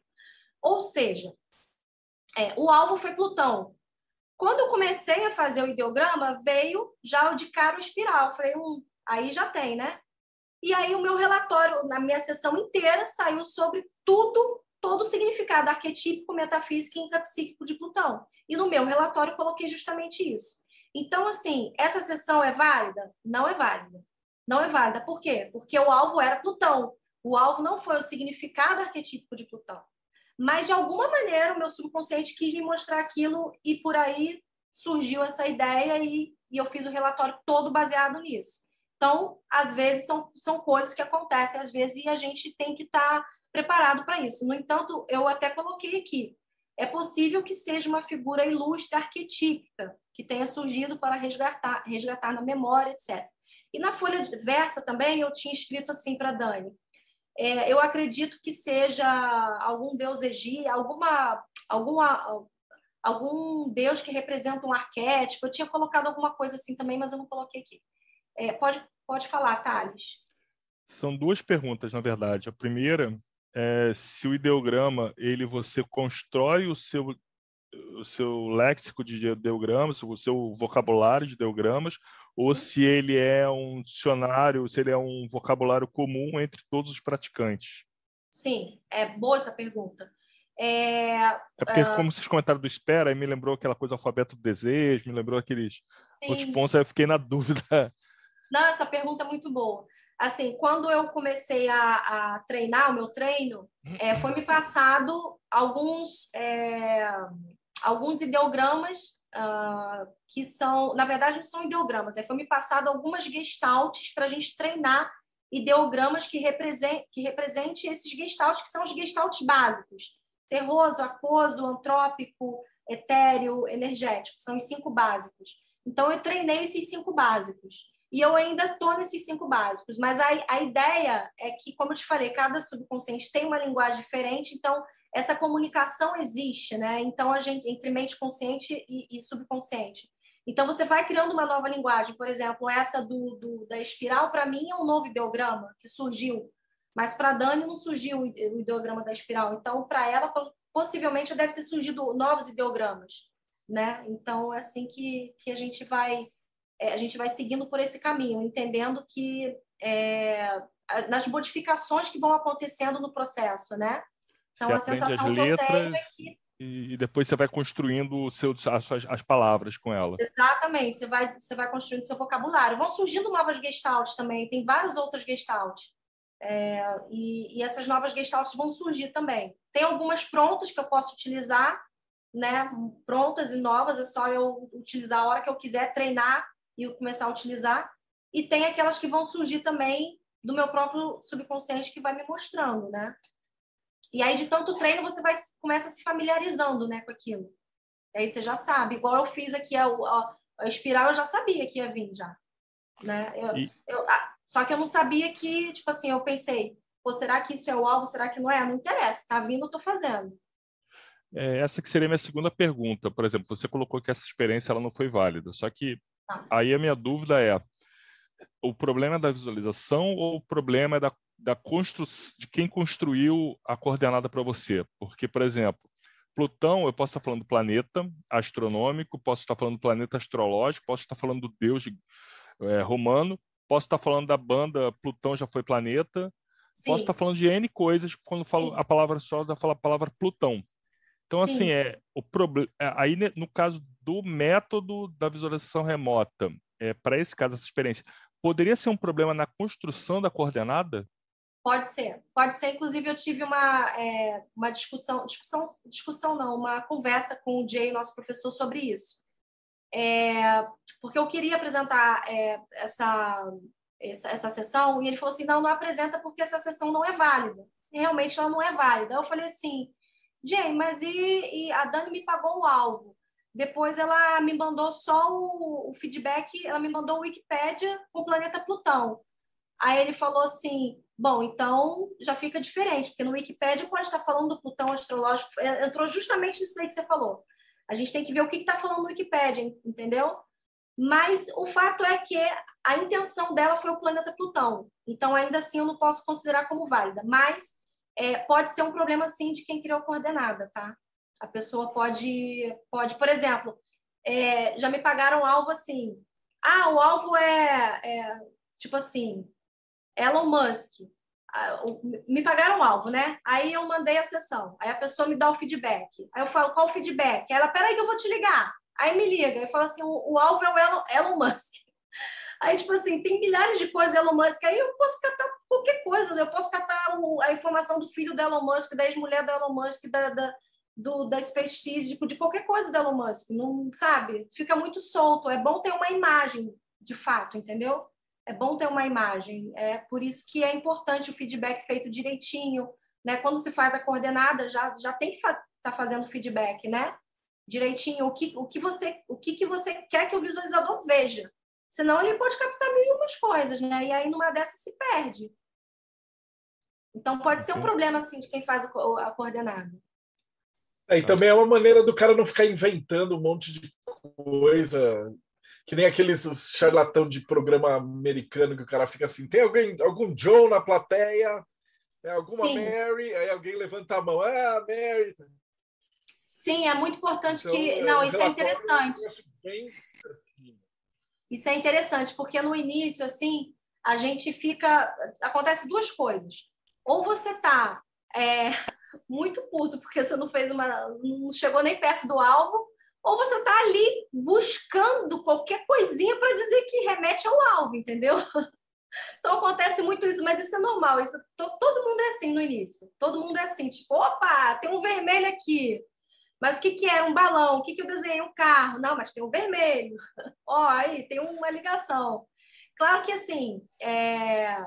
Ou seja, é, o alvo foi Plutão. Quando eu comecei a fazer o ideograma, veio já o de caro espiral. falei, um, aí já tem, né? E aí o meu relatório, na minha sessão inteira, saiu sobre tudo, todo o significado arquetípico, metafísico e intrapsíquico de Plutão. E no meu relatório coloquei justamente isso. Então, assim, essa sessão é válida? Não é válida. Não é válida. Por quê? Porque o alvo era Plutão. O alvo não foi o significado arquetípico de Plutão. Mas, de alguma maneira, o meu subconsciente quis me mostrar aquilo e por aí surgiu essa ideia e, e eu fiz o relatório todo baseado nisso. Então, às vezes, são, são coisas que acontecem, às vezes, e a gente tem que estar tá preparado para isso. No entanto, eu até coloquei aqui, é possível que seja uma figura ilustre arquetípica, que tenha surgido para resgatar, resgatar na memória, etc. E na folha versa também eu tinha escrito assim para Dani. É, eu acredito que seja algum deus egípcio, alguma, alguma, algum deus que representa um arquétipo. Eu tinha colocado alguma coisa assim também, mas eu não coloquei aqui. É, pode, pode falar, Thales. São duas perguntas, na verdade. A primeira é se o ideograma ele você constrói o seu o seu léxico de ideogramas, o seu vocabulário de ideogramas, ou uhum. se ele é um dicionário, se ele é um vocabulário comum entre todos os praticantes. Sim, é boa essa pergunta. É, é porque, uh... como vocês comentaram do espera, aí me lembrou aquela coisa alfabeto do desejo, me lembrou aqueles Sim. outros pontos, aí eu fiquei na [laughs] dúvida. Não, essa pergunta é muito boa. Assim, quando eu comecei a, a treinar o meu treino, é, foi me passado alguns é, alguns ideogramas uh, que são, na verdade, não são ideogramas, né? foi me passado algumas gestaltes para a gente treinar ideogramas que, represent, que represente esses gestaltes, que são os gestaltes básicos. Terroso, aquoso, antrópico, etéreo, energético, são os cinco básicos. Então, eu treinei esses cinco básicos. E eu ainda estou nesses cinco básicos, mas a, a ideia é que, como eu te falei, cada subconsciente tem uma linguagem diferente, então essa comunicação existe, né? Então, a gente, entre mente consciente e, e subconsciente. Então, você vai criando uma nova linguagem. Por exemplo, essa do, do da espiral, para mim, é um novo ideograma que surgiu. Mas para Dani não surgiu o ideograma da espiral. Então, para ela, possivelmente, deve ter surgido novos ideogramas. Né? Então, é assim que, que a gente vai é, a gente vai seguindo por esse caminho, entendendo que é, nas modificações que vão acontecendo no processo, né? Então, você a sensação as letras que eu tenho é que... E depois você vai construindo o seu, as, as palavras com ela. Exatamente, você vai, você vai construindo seu vocabulário. Vão surgindo novas gestaltes também, tem várias outras gestaltes. É, e, e, essas novas gestaltes vão surgir também. Tem algumas prontas que eu posso utilizar, né? Prontas e novas, é só eu utilizar a hora que eu quiser treinar e começar a utilizar. E tem aquelas que vão surgir também do meu próprio subconsciente que vai me mostrando, né? E aí, de tanto treino, você vai começa se familiarizando né, com aquilo. E aí você já sabe. Igual eu fiz aqui a, a, a espiral, eu já sabia que ia vir já. Né? Eu, e... eu, só que eu não sabia que, tipo assim, eu pensei, Pô, será que isso é o alvo? Será que não é? Não interessa, tá vindo, eu tô fazendo. É, essa que seria a minha segunda pergunta. Por exemplo, você colocou que essa experiência ela não foi válida. Só que ah. aí a minha dúvida é: o problema é da visualização ou o problema é da da constru... de quem construiu a coordenada para você. Porque, por exemplo, Plutão, eu posso estar falando do planeta astronômico, posso estar falando do planeta astrológico, posso estar falando do deus é, romano, posso estar falando da banda Plutão já foi planeta, Sim. posso estar falando de N coisas quando falo Sim. a palavra só, da fala a palavra Plutão. Então, Sim. assim, é o problema. É, aí, no caso do método da visualização remota, é, para esse caso, essa experiência, poderia ser um problema na construção da coordenada? Pode ser, pode ser. Inclusive, eu tive uma, é, uma discussão, discussão, discussão não, uma conversa com o Jay, nosso professor, sobre isso. É, porque eu queria apresentar é, essa, essa, essa sessão e ele falou assim, não, não apresenta porque essa sessão não é válida. E realmente ela não é válida. Eu falei assim, Jay, mas e, e a Dani me pagou o alvo? Depois ela me mandou só o, o feedback, ela me mandou o Wikipédia com o planeta Plutão. Aí ele falou assim, Bom, então já fica diferente, porque no Wikipedia pode estar falando do Plutão astrológico, é, entrou justamente nisso aí que você falou. A gente tem que ver o que está falando no Wikipedia, entendeu? Mas o fato é que a intenção dela foi o planeta Plutão. Então, ainda assim, eu não posso considerar como válida. Mas é, pode ser um problema, sim, de quem criou a coordenada, tá? A pessoa pode, pode por exemplo, é, já me pagaram alvo assim. Ah, o alvo é, é tipo assim, Elon Musk. me pagaram um alvo, né? Aí eu mandei a sessão. Aí a pessoa me dá o feedback. Aí eu falo, qual o feedback? Ela, peraí que eu vou te ligar. Aí me liga. Eu falo assim, o, o alvo é o Elon, Elon Musk. [laughs] Aí, tipo assim, tem milhares de coisas Elon Musk. Aí eu posso catar qualquer coisa, né? Eu posso catar o, a informação do filho do Elon Musk, da ex-mulher do Elon Musk, da, da, do, da SpaceX, de, de qualquer coisa do Elon Musk. Não, sabe? Fica muito solto. É bom ter uma imagem, de fato, entendeu? É bom ter uma imagem. É por isso que é importante o feedback feito direitinho. Né? Quando se faz a coordenada, já, já tem que estar fa tá fazendo feedback, né? Direitinho, o que, o que você o que, que você quer que o visualizador veja. Senão ele pode captar mil e umas coisas, né? E aí numa dessas se perde. Então pode ser um problema assim de quem faz a coordenada. É, e também é uma maneira do cara não ficar inventando um monte de coisa que nem aqueles charlatão de programa americano que o cara fica assim: tem alguém, algum John na plateia? É alguma Sim. Mary? Aí alguém levanta a mão: ah, Mary. Sim, é muito importante então, que. Não, isso é interessante. Isso é interessante, porque no início, assim, a gente fica. Acontece duas coisas. Ou você tá é, [laughs] muito puto porque você não fez uma. não chegou nem perto do alvo, ou você está ali buscando qualquer coisinha para dizer que remete ao alvo, entendeu? [laughs] Então acontece muito isso, mas isso é normal. Isso, to, todo mundo é assim no início. Todo mundo é assim, tipo, opa, tem um vermelho aqui. Mas o que, que é um balão? O que, que eu desenhei? Um carro? Não, mas tem um vermelho. [laughs] Ó, oh, aí tem uma ligação. Claro que assim, é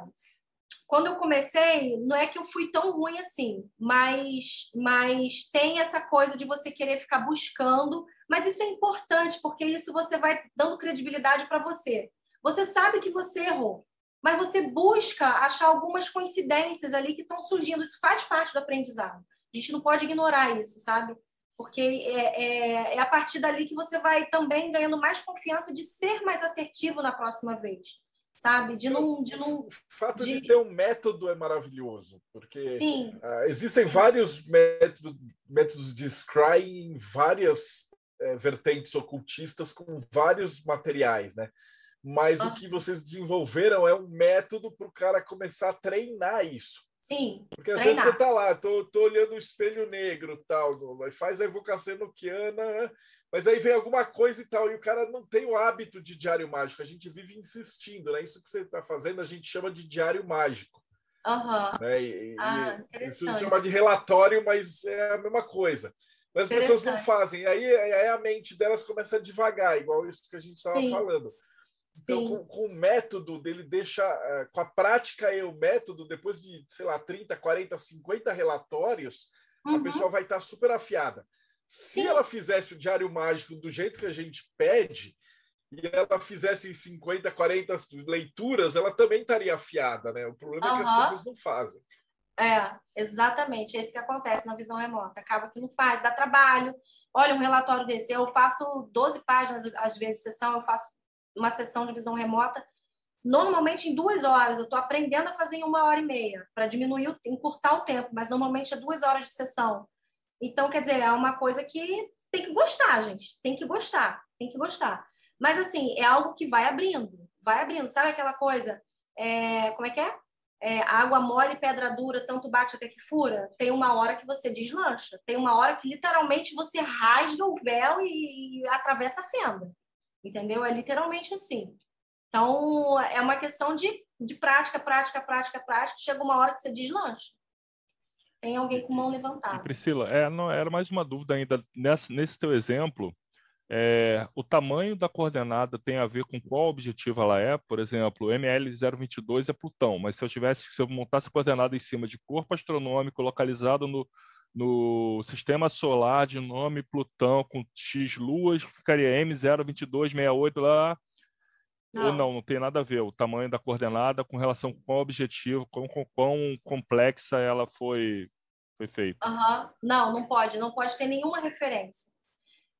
quando eu comecei, não é que eu fui tão ruim assim, mas, mas tem essa coisa de você querer ficar buscando, mas isso é importante, porque isso você vai dando credibilidade para você. Você sabe que você errou, mas você busca achar algumas coincidências ali que estão surgindo, isso faz parte do aprendizado. A gente não pode ignorar isso, sabe? Porque é, é, é a partir dali que você vai também ganhando mais confiança de ser mais assertivo na próxima vez sabe? De não, de não. O fato de... de ter um método é maravilhoso, porque uh, existem vários métodos, métodos de scry em várias uh, vertentes ocultistas com vários materiais, né? Mas ah. o que vocês desenvolveram é um método para o cara começar a treinar isso. Sim. Porque às treinar. vezes você tá lá, tô, tô olhando o espelho negro, tal, faz a evocação enoquiana, né? Mas aí vem alguma coisa e tal, e o cara não tem o hábito de diário mágico. A gente vive insistindo, né? Isso que você está fazendo, a gente chama de diário mágico. Uhum. Né? E, ah, e isso se chama de relatório, mas é a mesma coisa. Mas as pessoas não fazem. Aí, aí a mente delas começa a devagar, igual isso que a gente estava falando. Então, com, com, o método dele deixa, uh, com a prática e o método, depois de, sei lá, 30, 40, 50 relatórios, uhum. a pessoa vai estar super afiada. Se Sim. ela fizesse o diário mágico do jeito que a gente pede, e ela fizesse 50, 40 leituras, ela também estaria afiada, né? O problema uhum. é que as pessoas não fazem. É, exatamente. É isso que acontece na visão remota. Acaba que não faz, dá trabalho. Olha, um relatório desse, eu faço 12 páginas, às vezes, sessão, eu faço uma sessão de visão remota, normalmente em duas horas. Eu estou aprendendo a fazer em uma hora e meia, para diminuir, encurtar o tempo, mas normalmente é duas horas de sessão. Então, quer dizer, é uma coisa que tem que gostar, gente. Tem que gostar, tem que gostar. Mas, assim, é algo que vai abrindo, vai abrindo. Sabe aquela coisa? É, como é que é? é? Água mole, pedra dura, tanto bate até que fura. Tem uma hora que você deslancha. Tem uma hora que literalmente você rasga o véu e, e atravessa a fenda. Entendeu? É literalmente assim. Então, é uma questão de, de prática, prática, prática, prática. Chega uma hora que você deslancha. Tem alguém com mão levantada. Priscila, é, não, era mais uma dúvida ainda. Nesse, nesse teu exemplo, é, o tamanho da coordenada tem a ver com qual objetivo ela é? Por exemplo, ML022 é Plutão, mas se eu tivesse, se eu montasse a coordenada em cima de corpo astronômico localizado no, no sistema solar de nome Plutão com X luas, ficaria M02268 lá. Não. Ou não, não tem nada a ver o tamanho da coordenada com relação com o objetivo, com quão complexa ela foi foi feito. Uhum. Não, não pode, não pode ter nenhuma referência.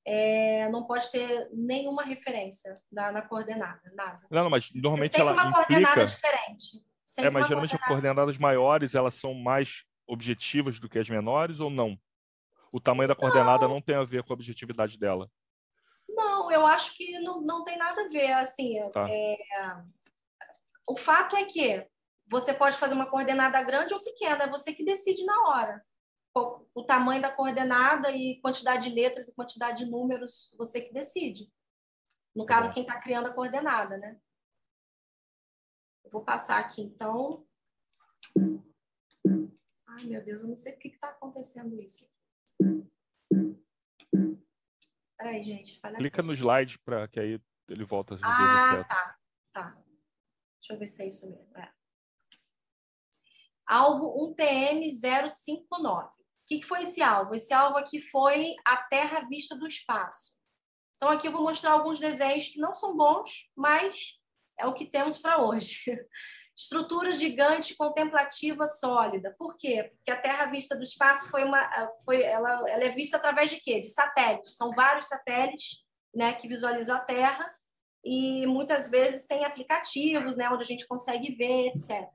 É, não pode ter nenhuma referência na, na coordenada, nada. Não, mas normalmente Sempre ela uma implica... coordenada diferente. Sempre é, mas geralmente coordenada... as coordenadas maiores elas são mais objetivas do que as menores ou não? O tamanho da coordenada não, não tem a ver com a objetividade dela. Não, eu acho que não, não tem nada a ver. Assim, tá. é... o fato é que você pode fazer uma coordenada grande ou pequena, é você que decide na hora. O, tamanho da coordenada e quantidade de letras e quantidade de números, você que decide. No caso, quem está criando a coordenada, né? Eu vou passar aqui, então. Ai, meu Deus, eu não sei por que está acontecendo isso. Peraí, gente. Clica no slide para que aí ele volta às ah, vezes tá, tá. Deixa eu ver se é isso mesmo. É. Alvo 1TM059. O que, que foi esse alvo? Esse alvo aqui foi a Terra vista do espaço. Então, aqui eu vou mostrar alguns desenhos que não são bons, mas é o que temos para hoje. [laughs] Estrutura gigante contemplativa sólida. Por quê? Porque a Terra vista do espaço foi uma, foi, ela, ela é vista através de quê? De satélites. São vários satélites, né, que visualizam a Terra e muitas vezes tem aplicativos, né, onde a gente consegue ver, etc.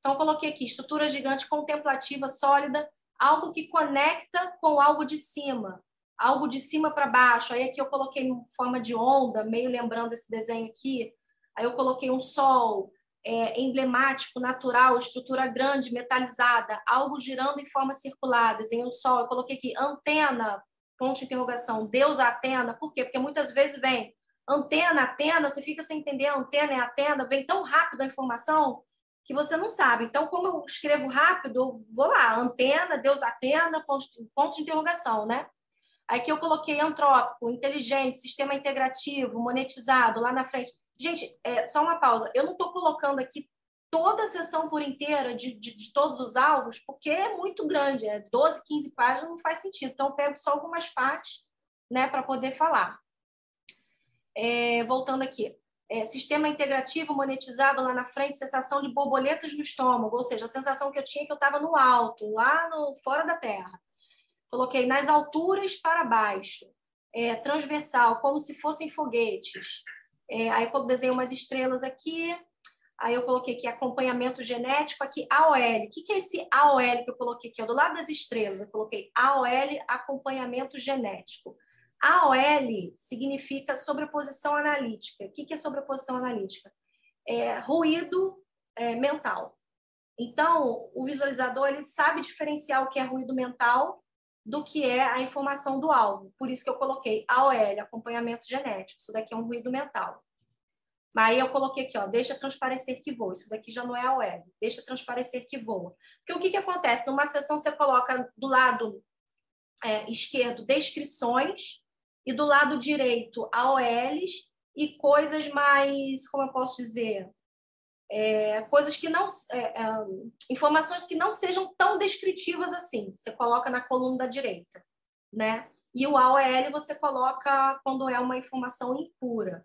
Então coloquei aqui estrutura gigante contemplativa sólida, algo que conecta com algo de cima, algo de cima para baixo. Aí aqui eu coloquei em forma de onda, meio lembrando esse desenho aqui. Aí eu coloquei um sol, é, emblemático, natural, estrutura grande, metalizada, algo girando em forma circular, desenho um sol. Eu coloquei aqui antena, ponto de interrogação, Deus Atena. Por quê? Porque muitas vezes vem antena, Atena, você fica sem entender antena é Atena, vem tão rápido a informação que você não sabe. Então, como eu escrevo rápido, eu vou lá, antena, Deus Atena, ponto, ponto de interrogação, né? Aqui eu coloquei antrópico, inteligente, sistema integrativo, monetizado, lá na frente. Gente, é, só uma pausa. Eu não estou colocando aqui toda a sessão por inteira de, de, de, todos os alvos, porque é muito grande, é 12, 15 páginas, não faz sentido. Então, eu pego só algumas partes né, para poder falar. É, voltando aqui. É, sistema integrativo monetizado lá na frente, sensação de borboletas no estômago, ou seja, a sensação que eu tinha é que eu estava no alto, lá no fora da terra. Coloquei nas alturas para baixo, é, transversal, como se fossem foguetes. É, aí eu desenhei umas estrelas aqui. Aí eu coloquei aqui acompanhamento genético, aqui AOL. O que, que é esse AOL que eu coloquei aqui? Do lado das estrelas, eu coloquei AOL, acompanhamento genético. AOL significa sobreposição analítica. O que, é sobreposição analítica? É ruído é, mental. Então, o visualizador ele sabe diferenciar o que é ruído mental do que é a informação do alvo. Por isso que eu coloquei AOL, acompanhamento genético. Isso daqui é um ruído mental. Mas aí eu coloquei aqui, ó, deixa transparecer que voa. Isso daqui já não é AOL, deixa transparecer que voa. Porque o que, que acontece? Numa sessão você coloca do lado é, esquerdo descrições e do lado direito AOLs e coisas mais, como eu posso dizer, é, coisas que não, é, é, informações que não sejam tão descritivas assim. Você coloca na coluna da direita, né? E o AOL você coloca quando é uma informação impura.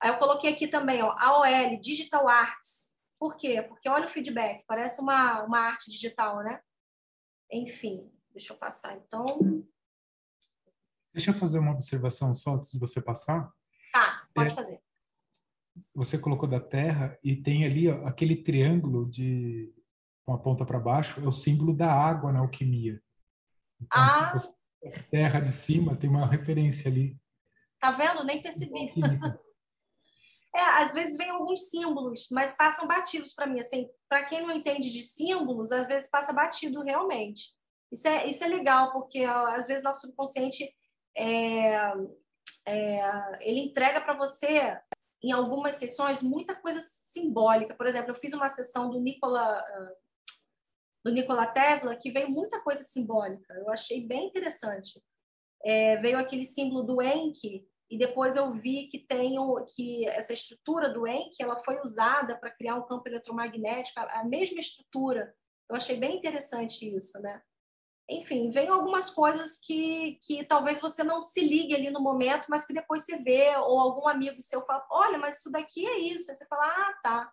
Aí eu coloquei aqui também, ó, AOL, Digital Arts. Por quê? Porque olha o feedback, parece uma, uma arte digital, né? Enfim, deixa eu passar então. Deixa eu fazer uma observação só antes de você passar. Tá, pode é, fazer você colocou da Terra e tem ali ó, aquele triângulo de com a ponta para baixo é o símbolo da água na alquimia. Então, ah. a Terra de cima tem uma referência ali. Tá vendo? Nem percebi. [laughs] É, às vezes vem alguns símbolos, mas passam batidos para mim. Assim, para quem não entende de símbolos, às vezes passa batido realmente. Isso é, isso é legal, porque ó, às vezes nosso subconsciente é, é, ele entrega para você em algumas sessões, muita coisa simbólica. Por exemplo, eu fiz uma sessão do Nikola, ah, do Nikola Tesla que veio muita coisa simbólica. Eu achei bem interessante. É, veio aquele símbolo do Enki e depois eu vi que tem o, que essa estrutura do Enki ela foi usada para criar um campo eletromagnético, a mesma estrutura. Eu achei bem interessante isso, né? Enfim, vem algumas coisas que, que talvez você não se ligue ali no momento, mas que depois você vê, ou algum amigo seu fala, olha, mas isso daqui é isso. Aí você fala, ah, tá.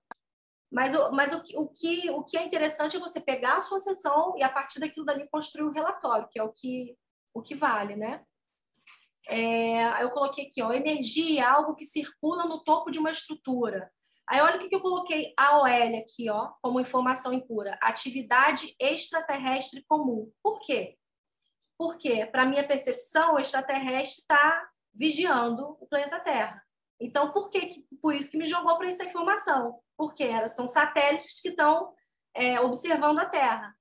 Mas, mas o, o, que, o que é interessante é você pegar a sua sessão e, a partir daquilo dali, construir um relatório, que é o que, o que vale, né? É, eu coloquei aqui, ó, energia, algo que circula no topo de uma estrutura. Aí olha o que, que eu coloquei AOL aqui, ó, como informação impura. Atividade extraterrestre comum. Por quê? Porque, para minha percepção, o extraterrestre está vigiando o planeta Terra. Então, por que, por isso que me jogou para essa informação? porque são satélites que estão é, observando a Terra.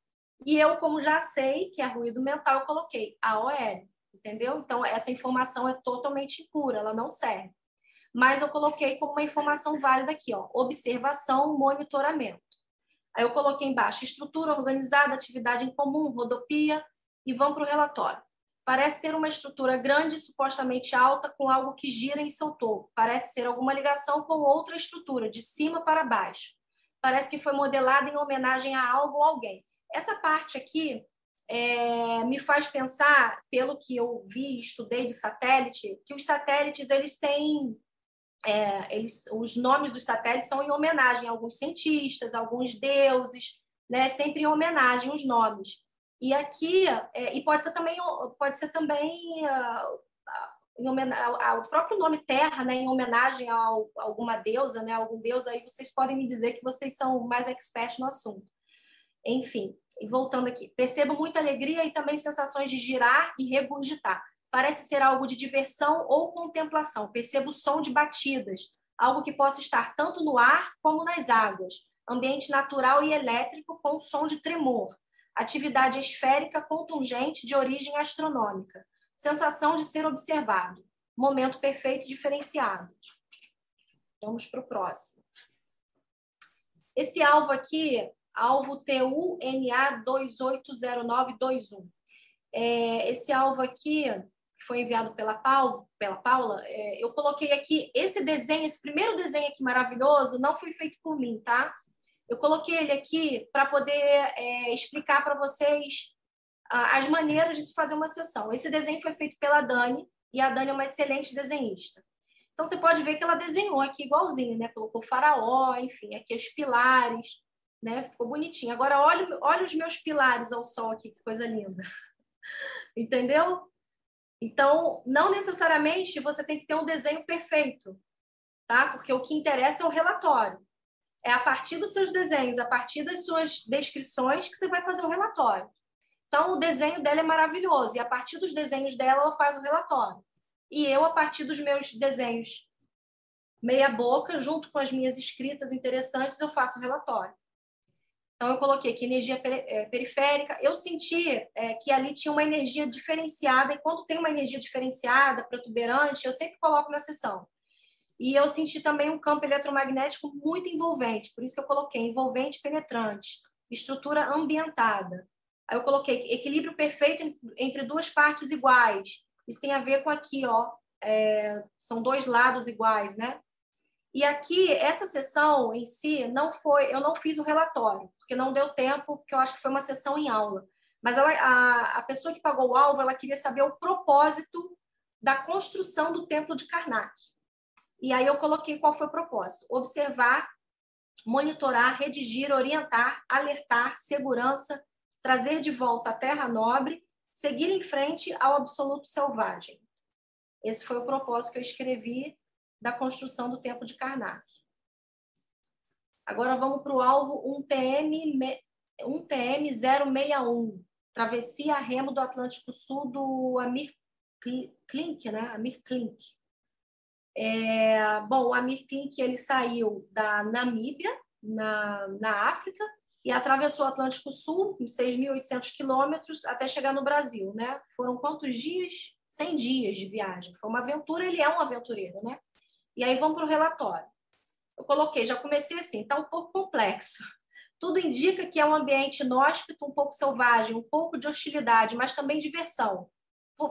E eu, como já sei que é ruído mental, eu coloquei AOL, entendeu? Então, essa informação é totalmente impura, ela não serve. Mas eu coloquei como uma informação válida aqui, ó, observação, monitoramento. Aí eu coloquei embaixo estrutura organizada, atividade em comum, rodopia, e vamos para o relatório. Parece ter uma estrutura grande, supostamente alta, com algo que gira em seu topo. Parece ser alguma ligação com outra estrutura, de cima para baixo. Parece que foi modelada em homenagem a algo ou alguém. Essa parte aqui é, me faz pensar, pelo que eu vi, estudei de satélite, que os satélites eles têm é, eles, os nomes dos satélites são em homenagem a alguns cientistas, a alguns deuses, né? Sempre em homenagem os nomes. E aqui, é, e pode ser também, pode ser também uh, em homenagem ao próprio nome Terra, né? Em homenagem a, alguma deusa, né? Algum deus. Aí vocês podem me dizer que vocês são mais experts no assunto. Enfim, voltando aqui, percebo muita alegria e também sensações de girar e regurgitar. Parece ser algo de diversão ou contemplação. Percebo o som de batidas, algo que possa estar tanto no ar como nas águas. Ambiente natural e elétrico com som de tremor. Atividade esférica contungente de origem astronômica. Sensação de ser observado. Momento perfeito diferenciado. Vamos para o próximo. Esse alvo aqui alvo TUNA 280921. É, esse alvo aqui, que foi enviado pela, Paulo, pela Paula, é, eu coloquei aqui esse desenho, esse primeiro desenho aqui maravilhoso, não foi feito por mim, tá? Eu coloquei ele aqui para poder é, explicar para vocês as maneiras de se fazer uma sessão. Esse desenho foi feito pela Dani, e a Dani é uma excelente desenhista. Então, você pode ver que ela desenhou aqui igualzinho, né? Colocou faraó, enfim, aqui os pilares, né? Ficou bonitinho. Agora, olha, olha os meus pilares ao sol aqui, que coisa linda. [laughs] Entendeu? Então, não necessariamente você tem que ter um desenho perfeito, tá? Porque o que interessa é o relatório. É a partir dos seus desenhos, a partir das suas descrições que você vai fazer o relatório. Então, o desenho dela é maravilhoso e a partir dos desenhos dela ela faz o relatório. E eu, a partir dos meus desenhos meia boca, junto com as minhas escritas interessantes, eu faço o relatório. Então, eu coloquei aqui energia é, periférica. Eu senti é, que ali tinha uma energia diferenciada, e quando tem uma energia diferenciada, protuberante, eu sempre coloco na sessão. E eu senti também um campo eletromagnético muito envolvente, por isso que eu coloquei envolvente penetrante, estrutura ambientada. Aí eu coloquei equilíbrio perfeito entre duas partes iguais. Isso tem a ver com aqui, ó, é, são dois lados iguais, né? E aqui, essa sessão em si, não foi, eu não fiz o relatório, porque não deu tempo, porque eu acho que foi uma sessão em aula. Mas ela, a, a pessoa que pagou o alvo, ela queria saber o propósito da construção do templo de Karnak. E aí eu coloquei qual foi o propósito: observar, monitorar, redigir, orientar, alertar, segurança, trazer de volta a terra nobre, seguir em frente ao absoluto selvagem. Esse foi o propósito que eu escrevi da construção do Templo de Karnak. Agora vamos para o alvo 1TM, 1TM061, travessia a remo do Atlântico Sul do Amir Klink, né? Amir Klink. É, bom, o Amir Klink ele saiu da Namíbia, na, na África, e atravessou o Atlântico Sul, 6.800 quilômetros, até chegar no Brasil, né? Foram quantos dias? 100 dias de viagem. Foi uma aventura, ele é um aventureiro, né? E aí vamos para o relatório. Eu coloquei, já comecei assim, está um pouco complexo. Tudo indica que é um ambiente inóspito, um pouco selvagem, um pouco de hostilidade, mas também diversão.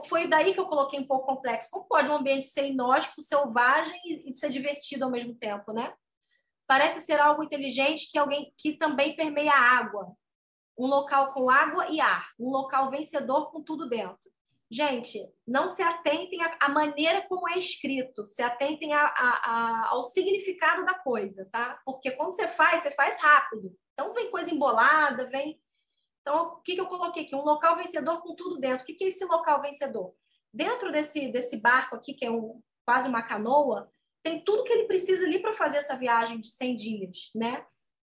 Foi daí que eu coloquei um pouco complexo. Como pode um ambiente ser inóspito, selvagem e ser divertido ao mesmo tempo, né? Parece ser algo inteligente que alguém que também permeia a água. Um local com água e ar, um local vencedor com tudo dentro. Gente, não se atentem à maneira como é escrito, se atentem a, a, a, ao significado da coisa, tá? Porque quando você faz, você faz rápido. Então, vem coisa embolada, vem. Então, o que, que eu coloquei aqui? Um local vencedor com tudo dentro. O que, que é esse local vencedor? Dentro desse, desse barco aqui, que é um, quase uma canoa, tem tudo que ele precisa ali para fazer essa viagem de 100 dias, né?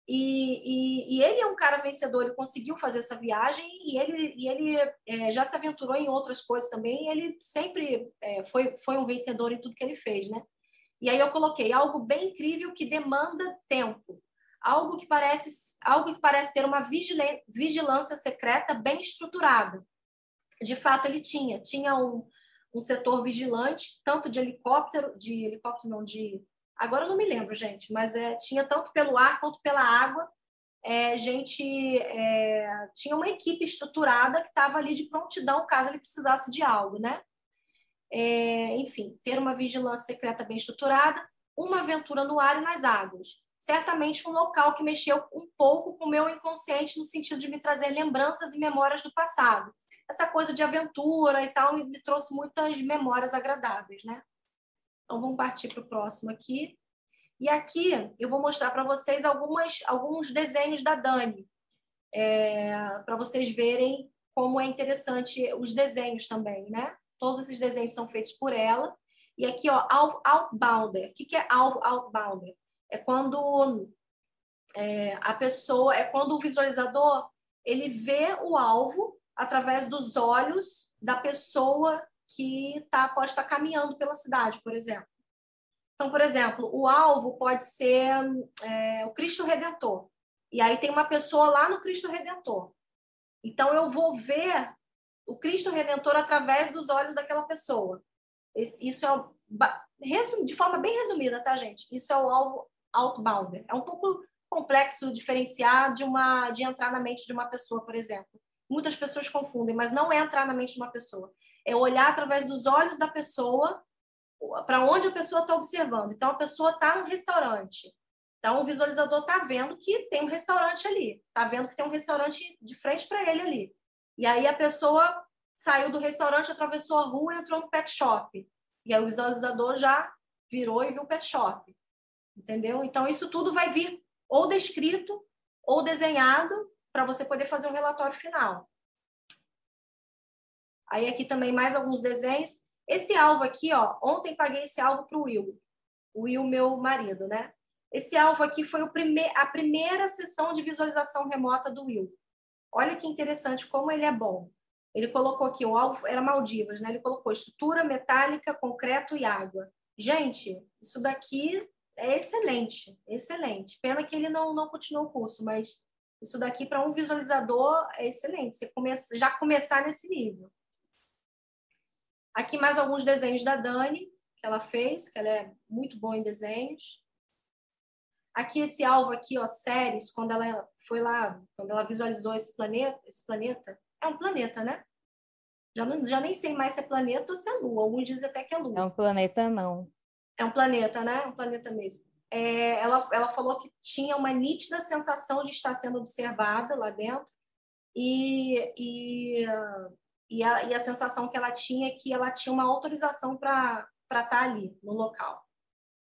E, e, e, ele é um cara vencedor, ele conseguiu fazer essa viagem e ele, e ele é, já se aventurou em outras coisas também. ele sempre é, foi, foi um vencedor em tudo que ele fez, né? E aí eu coloquei algo bem incrível que demanda tempo. algo que parece, algo que parece ter uma vigilância secreta bem estruturada. De fato, ele tinha. Tinha um, um setor vigilante, tanto de helicóptero, de helicóptero não, de... Agora eu não me lembro, gente, mas é, tinha tanto pelo ar quanto pela água. É, gente é, tinha uma equipe estruturada que estava ali de prontidão caso ele precisasse de algo, né? É, enfim, ter uma vigilância secreta bem estruturada, uma aventura no ar e nas águas certamente um local que mexeu um pouco com o meu inconsciente no sentido de me trazer lembranças e memórias do passado. Essa coisa de aventura e tal me trouxe muitas memórias agradáveis, né? Então vamos partir para o próximo aqui. E aqui eu vou mostrar para vocês algumas, alguns desenhos da Dani, é, para vocês verem como é interessante os desenhos também, né? Todos esses desenhos são feitos por ela. E aqui, ó, Outbounder. O que, que é Outbounder? é quando é, a pessoa, é quando o visualizador ele vê o alvo através dos olhos da pessoa que tá, pode estar tá caminhando pela cidade, por exemplo. Então, por exemplo, o alvo pode ser é, o Cristo Redentor. E aí tem uma pessoa lá no Cristo Redentor. Então, eu vou ver o Cristo Redentor através dos olhos daquela pessoa. Isso é, de forma bem resumida, tá, gente? Isso é o alvo outbounder. É um pouco complexo diferenciar de uma de entrar na mente de uma pessoa, por exemplo. Muitas pessoas confundem, mas não é entrar na mente de uma pessoa. É olhar através dos olhos da pessoa para onde a pessoa está observando. Então, a pessoa está no restaurante. Então, o visualizador está vendo que tem um restaurante ali. Está vendo que tem um restaurante de frente para ele ali. E aí, a pessoa saiu do restaurante, atravessou a rua e entrou no pet shop. E aí, o visualizador já virou e viu o pet shop entendeu? Então, isso tudo vai vir ou descrito ou desenhado para você poder fazer um relatório final. Aí aqui também mais alguns desenhos. Esse alvo aqui, ó, ontem paguei esse alvo para o Will, o Will, meu marido, né? Esse alvo aqui foi prime a primeira sessão de visualização remota do Will. Olha que interessante como ele é bom. Ele colocou aqui, o alvo era Maldivas, né? Ele colocou estrutura metálica, concreto e água. Gente, isso daqui é excelente, excelente. Pena que ele não, não continuou o curso, mas isso daqui para um visualizador é excelente. Você já começar nesse nível. Aqui mais alguns desenhos da Dani, que ela fez, que ela é muito boa em desenhos. Aqui esse alvo aqui, ó, Ceres, quando ela foi lá, quando ela visualizou esse planeta, esse planeta, é um planeta, né? Já, não, já nem sei mais se é planeta ou se é lua. Alguns dizem até que é lua. É um planeta, não. É um planeta, né? Um planeta mesmo. É, ela, ela falou que tinha uma nítida sensação de estar sendo observada lá dentro e, e, e, a, e a sensação que ela tinha é que ela tinha uma autorização para estar ali, no local.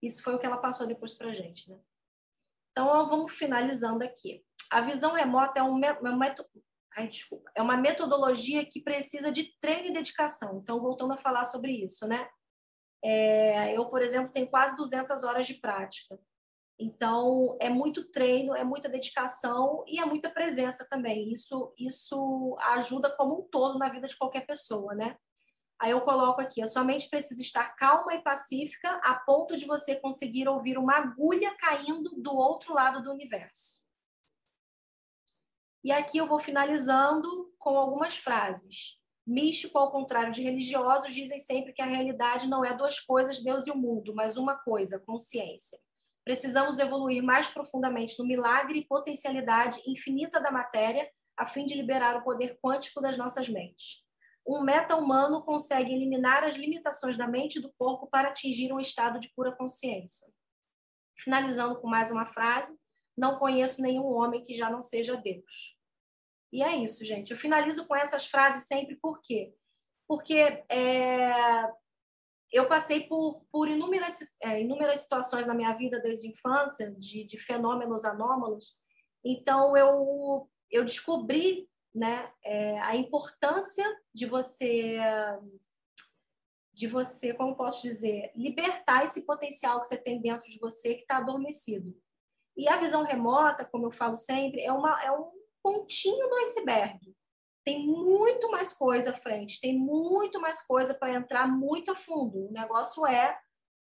Isso foi o que ela passou depois para a gente, né? Então, vamos finalizando aqui. A visão remota é, um, uma, Ai, desculpa, é uma metodologia que precisa de treino e dedicação. Então, voltando a falar sobre isso, né? É, eu, por exemplo, tenho quase 200 horas de prática. Então, é muito treino, é muita dedicação e é muita presença também. Isso, isso ajuda como um todo na vida de qualquer pessoa, né? Aí eu coloco aqui, a sua mente precisa estar calma e pacífica a ponto de você conseguir ouvir uma agulha caindo do outro lado do universo. E aqui eu vou finalizando com algumas frases. Místico, ao contrário de religiosos, dizem sempre que a realidade não é duas coisas, Deus e o mundo, mas uma coisa, consciência. Precisamos evoluir mais profundamente no milagre e potencialidade infinita da matéria, a fim de liberar o poder quântico das nossas mentes. Um meta-humano consegue eliminar as limitações da mente e do corpo para atingir um estado de pura consciência. Finalizando com mais uma frase: Não conheço nenhum homem que já não seja Deus. E é isso, gente. Eu finalizo com essas frases sempre, por quê? Porque é, eu passei por, por inúmeras, é, inúmeras situações na minha vida desde a infância, de, de fenômenos anômalos. Então, eu, eu descobri né, é, a importância de você de você, como posso dizer, libertar esse potencial que você tem dentro de você que está adormecido. E a visão remota, como eu falo sempre, é, uma, é um pontinho do iceberg. Tem muito mais coisa à frente, tem muito mais coisa para entrar muito a fundo. O negócio é,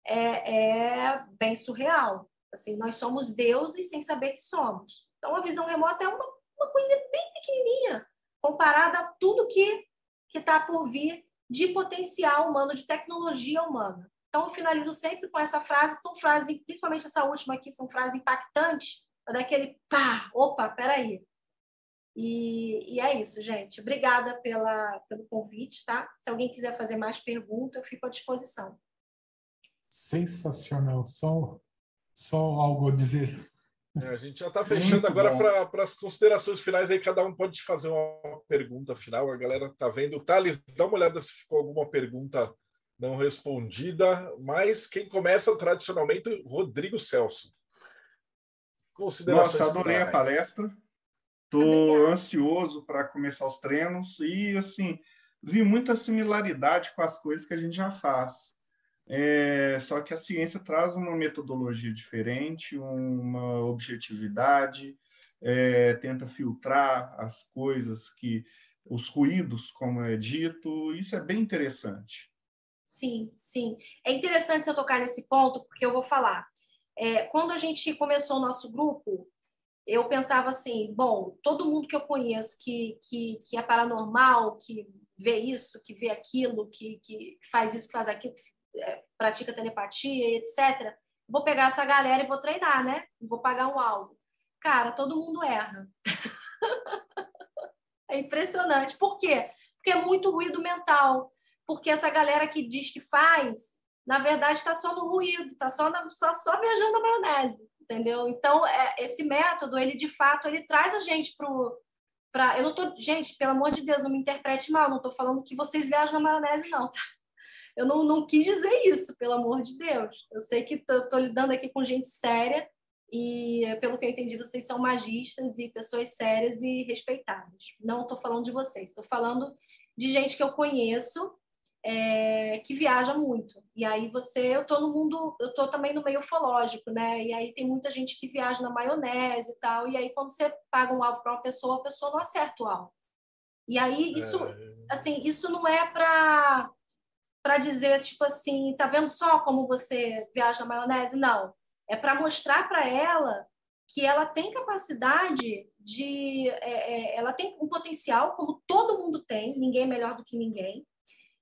é, é bem surreal. Assim, nós somos deuses sem saber que somos. Então, a visão remota é uma, uma coisa bem pequenininha comparada a tudo que está por vir de potencial humano, de tecnologia humana. Então, eu finalizo sempre com essa frase, que são frases, principalmente essa última aqui, são frases impactantes, daquele pá, opa, peraí. E, e é isso, gente. Obrigada pela, pelo convite, tá? Se alguém quiser fazer mais perguntas, eu fico à disposição. Sensacional. Só, só algo a dizer. É, a gente já está fechando Muito agora para as considerações finais. Aí cada um pode fazer uma pergunta final. A galera está vendo. Thales, dá uma olhada se ficou alguma pergunta não respondida. Mas quem começa tradicionalmente, Rodrigo Celso. Considerações Nossa, adorei finais. a palestra. Estou ansioso para começar os treinos e assim vi muita similaridade com as coisas que a gente já faz. É, só que a ciência traz uma metodologia diferente, uma objetividade, é, tenta filtrar as coisas que os ruídos, como é dito, isso é bem interessante. Sim, sim. É interessante você tocar nesse ponto, porque eu vou falar. É, quando a gente começou o nosso grupo, eu pensava assim, bom, todo mundo que eu conheço que, que, que é paranormal, que vê isso, que vê aquilo, que, que faz isso, que faz aquilo, é, pratica telepatia, etc. Vou pegar essa galera e vou treinar, né? Vou pagar um alvo. Cara, todo mundo erra. [laughs] é impressionante. Por quê? Porque é muito ruído mental. Porque essa galera que diz que faz, na verdade, está só no ruído, está só, só, só viajando a maionese, entendeu? Então, é, esse método, ele de fato, ele traz a gente para Pra, eu não tô, gente, pelo amor de Deus, não me interprete mal, não estou falando que vocês viajam na maionese, não. Tá? Eu não, não quis dizer isso, pelo amor de Deus. Eu sei que estou lidando aqui com gente séria e, pelo que eu entendi, vocês são magistas e pessoas sérias e respeitadas. Não estou falando de vocês, estou falando de gente que eu conheço é, que viaja muito. E aí você, eu estou no mundo, eu estou também no meio ufológico, né? E aí tem muita gente que viaja na maionese e tal. E aí quando você paga um alvo para uma pessoa, a pessoa não acerta o alvo. E aí isso, é... assim, isso não é para para dizer, tipo assim, tá vendo só como você viaja na maionese? Não. É para mostrar para ela que ela tem capacidade de. É, é, ela tem um potencial, como todo mundo tem, ninguém é melhor do que ninguém.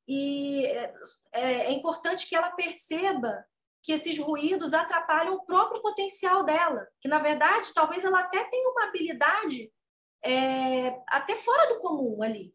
E é, é, é importante que ela perceba que esses ruídos atrapalham o próprio potencial dela, que na verdade talvez ela até tenha uma habilidade é, até fora do comum ali,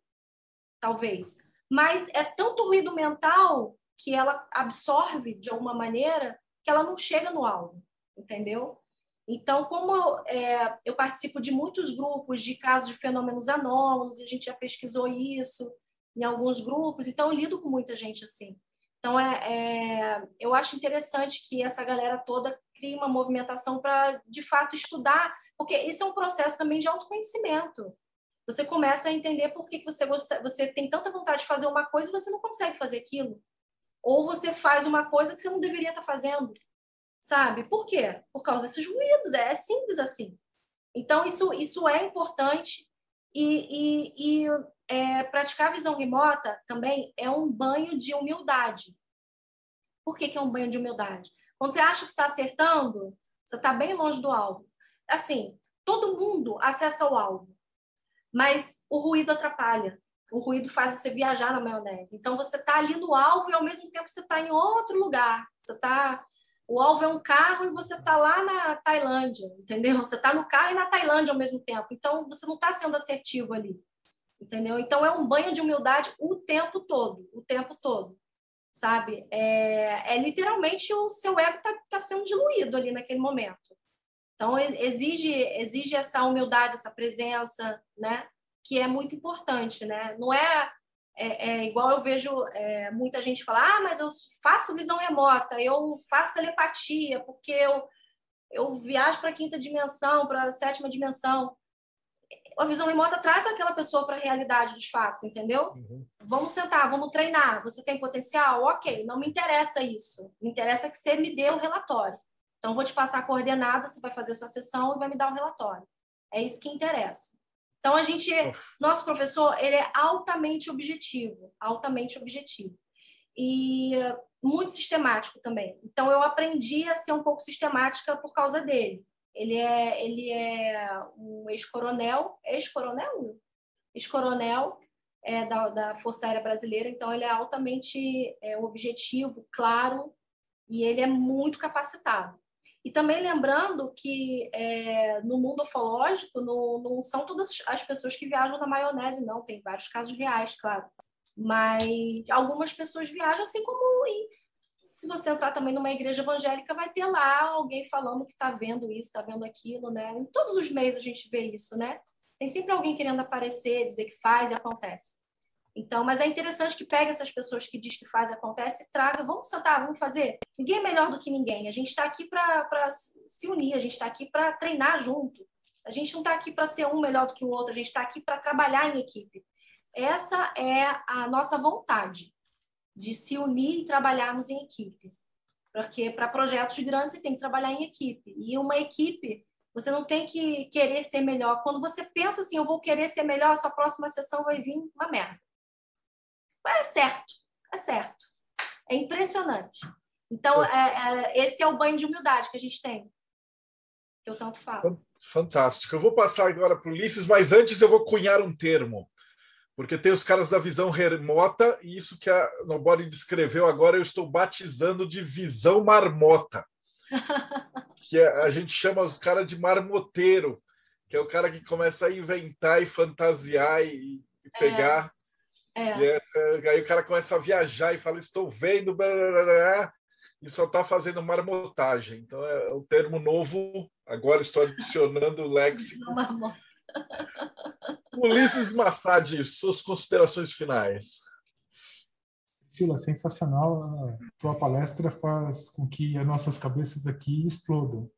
talvez mas é tanto ruído mental que ela absorve de alguma maneira que ela não chega no alvo, entendeu? Então, como é, eu participo de muitos grupos de casos de fenômenos anômalos, a gente já pesquisou isso em alguns grupos, então eu lido com muita gente assim. Então, é, é eu acho interessante que essa galera toda crie uma movimentação para, de fato, estudar, porque isso é um processo também de autoconhecimento você começa a entender por que você, gosta, você tem tanta vontade de fazer uma coisa e você não consegue fazer aquilo. Ou você faz uma coisa que você não deveria estar fazendo. Sabe? Por quê? Por causa desses ruídos. É, é simples assim. Então, isso, isso é importante. E, e, e é, praticar visão remota também é um banho de humildade. Por que, que é um banho de humildade? Quando você acha que está acertando, você está bem longe do alvo. Assim, todo mundo acessa o alvo mas o ruído atrapalha. O ruído faz você viajar na maionese. Então você está ali no alvo e ao mesmo tempo você está em outro lugar. Você tá o alvo é um carro e você está lá na Tailândia, entendeu? Você está no carro e na Tailândia ao mesmo tempo. Então você não está sendo assertivo ali, entendeu? Então é um banho de humildade o tempo todo, o tempo todo, sabe? É, é literalmente o seu ego está tá sendo diluído ali naquele momento. Então, exige, exige essa humildade, essa presença, né? Que é muito importante, né? Não é, é, é igual eu vejo é, muita gente falar, ah, mas eu faço visão remota, eu faço telepatia, porque eu, eu viajo para a quinta dimensão, para a sétima dimensão. A visão remota traz aquela pessoa para a realidade dos fatos, entendeu? Uhum. Vamos sentar, vamos treinar. Você tem potencial? Ok, não me interessa isso. Me interessa que você me dê o relatório. Então, vou te passar a coordenada, você vai fazer a sua sessão e vai me dar o relatório. É isso que interessa. Então, a gente, nosso professor, ele é altamente objetivo, altamente objetivo. e muito sistemático também. Então eu aprendi a ser um pouco sistemática por causa dele. Ele é ele é um ex-coronel, ex-coronel, ex-coronel é, da, da Força Aérea Brasileira. Então ele é altamente é, objetivo, claro e ele é muito capacitado. E também lembrando que é, no mundo ufológico não, não são todas as pessoas que viajam na maionese, não. Tem vários casos reais, claro. Mas algumas pessoas viajam assim como se você entrar também numa igreja evangélica, vai ter lá alguém falando que está vendo isso, está vendo aquilo, né? Em todos os meses a gente vê isso, né? Tem sempre alguém querendo aparecer, dizer que faz e acontece. Então, mas é interessante que pegue essas pessoas que diz que faz e acontece e traga, vamos sentar, vamos fazer. Ninguém é melhor do que ninguém. A gente está aqui para se unir, a gente está aqui para treinar junto. A gente não está aqui para ser um melhor do que o outro, a gente está aqui para trabalhar em equipe. Essa é a nossa vontade de se unir e trabalharmos em equipe. Porque para projetos grandes você tem que trabalhar em equipe. E uma equipe, você não tem que querer ser melhor. Quando você pensa assim, eu vou querer ser melhor, a sua próxima sessão vai vir uma merda. É certo, é certo. É impressionante. Então, é, é, esse é o banho de humildade que a gente tem, que eu tanto falo. Fantástico. Eu vou passar agora para o Ulisses, mas antes eu vou cunhar um termo, porque tem os caras da visão remota, e isso que a Nobody descreveu agora eu estou batizando de visão marmota. [laughs] que é, a gente chama os caras de marmoteiro, que é o cara que começa a inventar e fantasiar e, e é. pegar. É é. E essa, aí o cara começa a viajar e fala: Estou vendo, blá, blá, blá, e só está fazendo marmotagem. Então é um termo novo. Agora estou adicionando o léxico. [laughs] Ulisses Massad, suas considerações finais. Sila, sensacional. A tua palestra faz com que as nossas cabeças aqui explodam.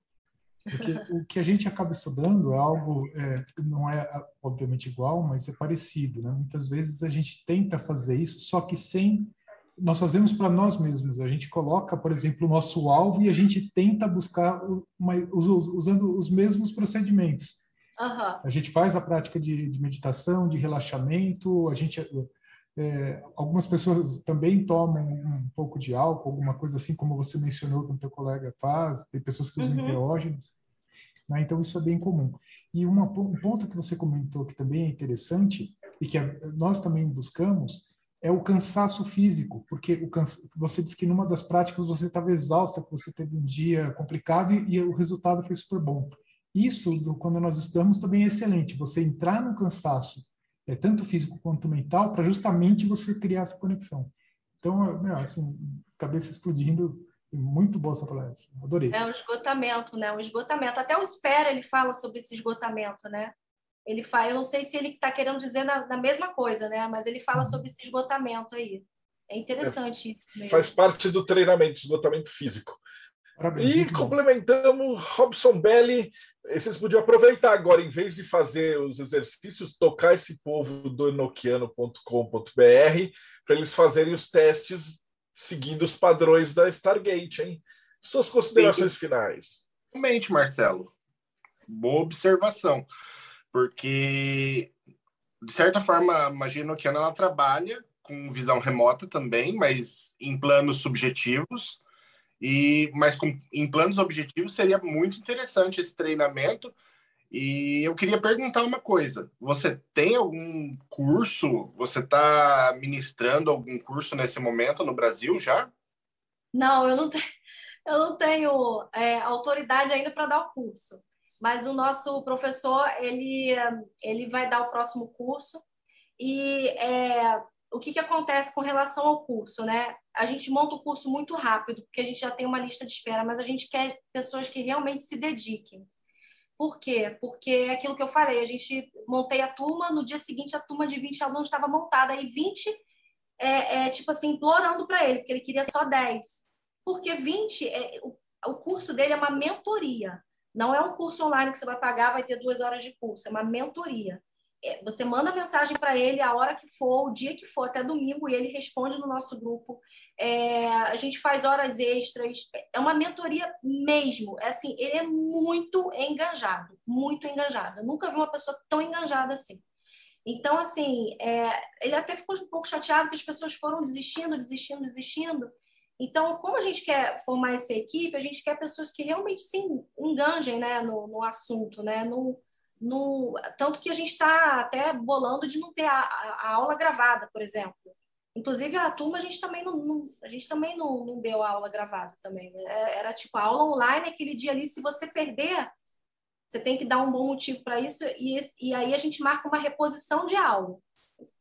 Porque o que a gente acaba estudando é algo, é, não é obviamente igual, mas é parecido. Né? Muitas vezes a gente tenta fazer isso, só que sem. Nós fazemos para nós mesmos. A gente coloca, por exemplo, o nosso alvo e a gente tenta buscar uma, usando os mesmos procedimentos. Uhum. A gente faz a prática de, de meditação, de relaxamento, a gente. É, algumas pessoas também tomam um pouco de álcool, alguma coisa assim, como você mencionou que o teu colega faz, tem pessoas que usam uhum. enteógenos, né? então isso é bem comum. E uma, um ponto que você comentou que também é interessante, e que nós também buscamos, é o cansaço físico, porque cansa, você disse que numa das práticas você estava exausta, que você teve um dia complicado e, e o resultado foi super bom. Isso, do, quando nós estudamos, também é excelente. Você entrar no cansaço é, tanto físico quanto mental, para justamente você criar essa conexão. Então, meu, assim, cabeça explodindo, muito boa essa palestra, adorei. É um esgotamento, né? Um esgotamento. Até o Espera ele fala sobre esse esgotamento, né? Ele fala, eu não sei se ele está querendo dizer na, na, mesma coisa, né? Mas ele fala uhum. sobre esse esgotamento aí. É interessante. É, faz parte do treinamento, esgotamento físico. Parabéns, e complementamos Robson Belli. Vocês podiam aproveitar agora, em vez de fazer os exercícios, tocar esse povo do enoquiano.com.br para eles fazerem os testes seguindo os padrões da Stargate, hein? Suas considerações Sim. finais. Realmente, Marcelo. Boa observação. Porque, de certa forma, a magia enoquiana ela trabalha com visão remota também, mas em planos subjetivos e, mas com, em planos objetivos seria muito interessante esse treinamento. E eu queria perguntar uma coisa: você tem algum curso? Você está ministrando algum curso nesse momento no Brasil já? Não, eu não tenho, eu não tenho é, autoridade ainda para dar o curso. Mas o nosso professor ele, ele vai dar o próximo curso e é, o que, que acontece com relação ao curso, né? A gente monta o curso muito rápido, porque a gente já tem uma lista de espera, mas a gente quer pessoas que realmente se dediquem. Por quê? Porque é aquilo que eu falei, a gente montei a turma, no dia seguinte a turma de 20 alunos estava montada, e 20 é, é tipo assim, implorando para ele, porque ele queria só 10. Porque 20, é, o, o curso dele é uma mentoria. Não é um curso online que você vai pagar, vai ter duas horas de curso, é uma mentoria. É, você manda mensagem para ele a hora que for, o dia que for, até domingo, e ele responde no nosso grupo. É, a gente faz horas extras. É uma mentoria mesmo. É assim, ele é muito engajado, muito engajado. Eu nunca vi uma pessoa tão engajada assim. Então, assim, é, ele até ficou um pouco chateado que as pessoas foram desistindo, desistindo, desistindo. Então, como a gente quer formar essa equipe, a gente quer pessoas que realmente se enganjem né, no, no assunto, né? No, tanto que a gente está até bolando de não ter a, a, aula gravada, por exemplo. Inclusive, a turma, a gente também não, não a gente também não, não deu a aula gravada também. É, era tipo aula online, aquele dia ali, se você perder, você tem que dar um bom motivo para isso, e, e aí a gente marca uma reposição de aula,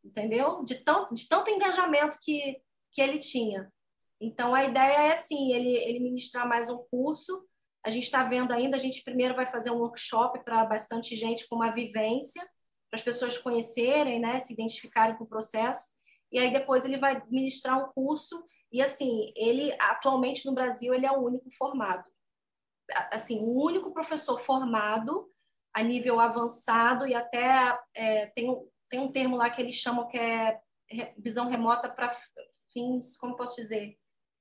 entendeu? De, tão, de tanto engajamento que, que ele tinha. Então, a ideia é assim, ele, ele ministrar mais um curso, a gente está vendo ainda, a gente primeiro vai fazer um workshop para bastante gente com uma vivência, para as pessoas conhecerem, né, se identificarem com o processo, e aí depois ele vai ministrar um curso, e assim, ele atualmente no Brasil ele é o único formado. Assim, o único professor formado a nível avançado e até é, tem, tem um termo lá que eles chamam que é visão remota para fins, como posso dizer,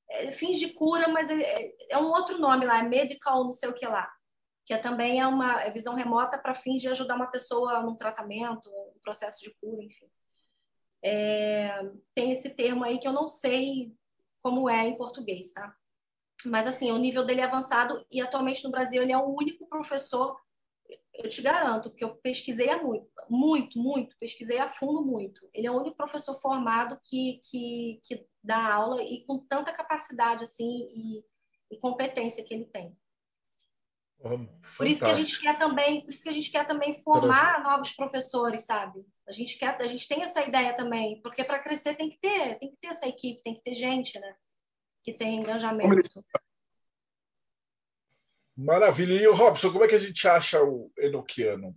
é, fins de cura, mas é, é, um outro nome lá, é medical não sei o que lá, que é, também é uma é visão remota para fins de ajudar uma pessoa no tratamento, no processo de cura, enfim. É, tem esse termo aí que eu não sei como é em português, tá? Mas assim, o nível dele é avançado e atualmente no Brasil ele é o único professor eu te garanto que eu pesquisei há muito, muito, muito, pesquisei a fundo muito. Ele é o único professor formado que, que, que dá aula e com tanta capacidade assim e, e competência que ele tem. por isso que a gente quer também, por isso que a gente quer também formar novos professores, sabe? A gente quer, a gente tem essa ideia também, porque para crescer tem que ter, tem que ter essa equipe, tem que ter gente, né? Que tem engajamento. Maravilha. E o Robson, como é que a gente acha o Enoquiano?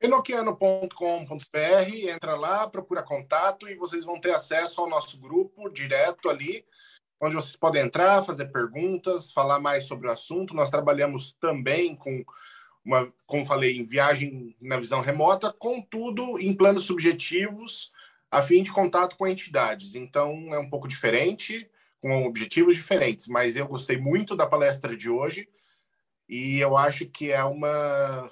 Enoquiano.com.br, entra lá, procura contato e vocês vão ter acesso ao nosso grupo direto ali, onde vocês podem entrar, fazer perguntas, falar mais sobre o assunto. Nós trabalhamos também com uma, como falei, em viagem na visão remota, contudo em planos subjetivos, a fim de contato com entidades. Então é um pouco diferente, com objetivos diferentes, mas eu gostei muito da palestra de hoje e eu acho que é uma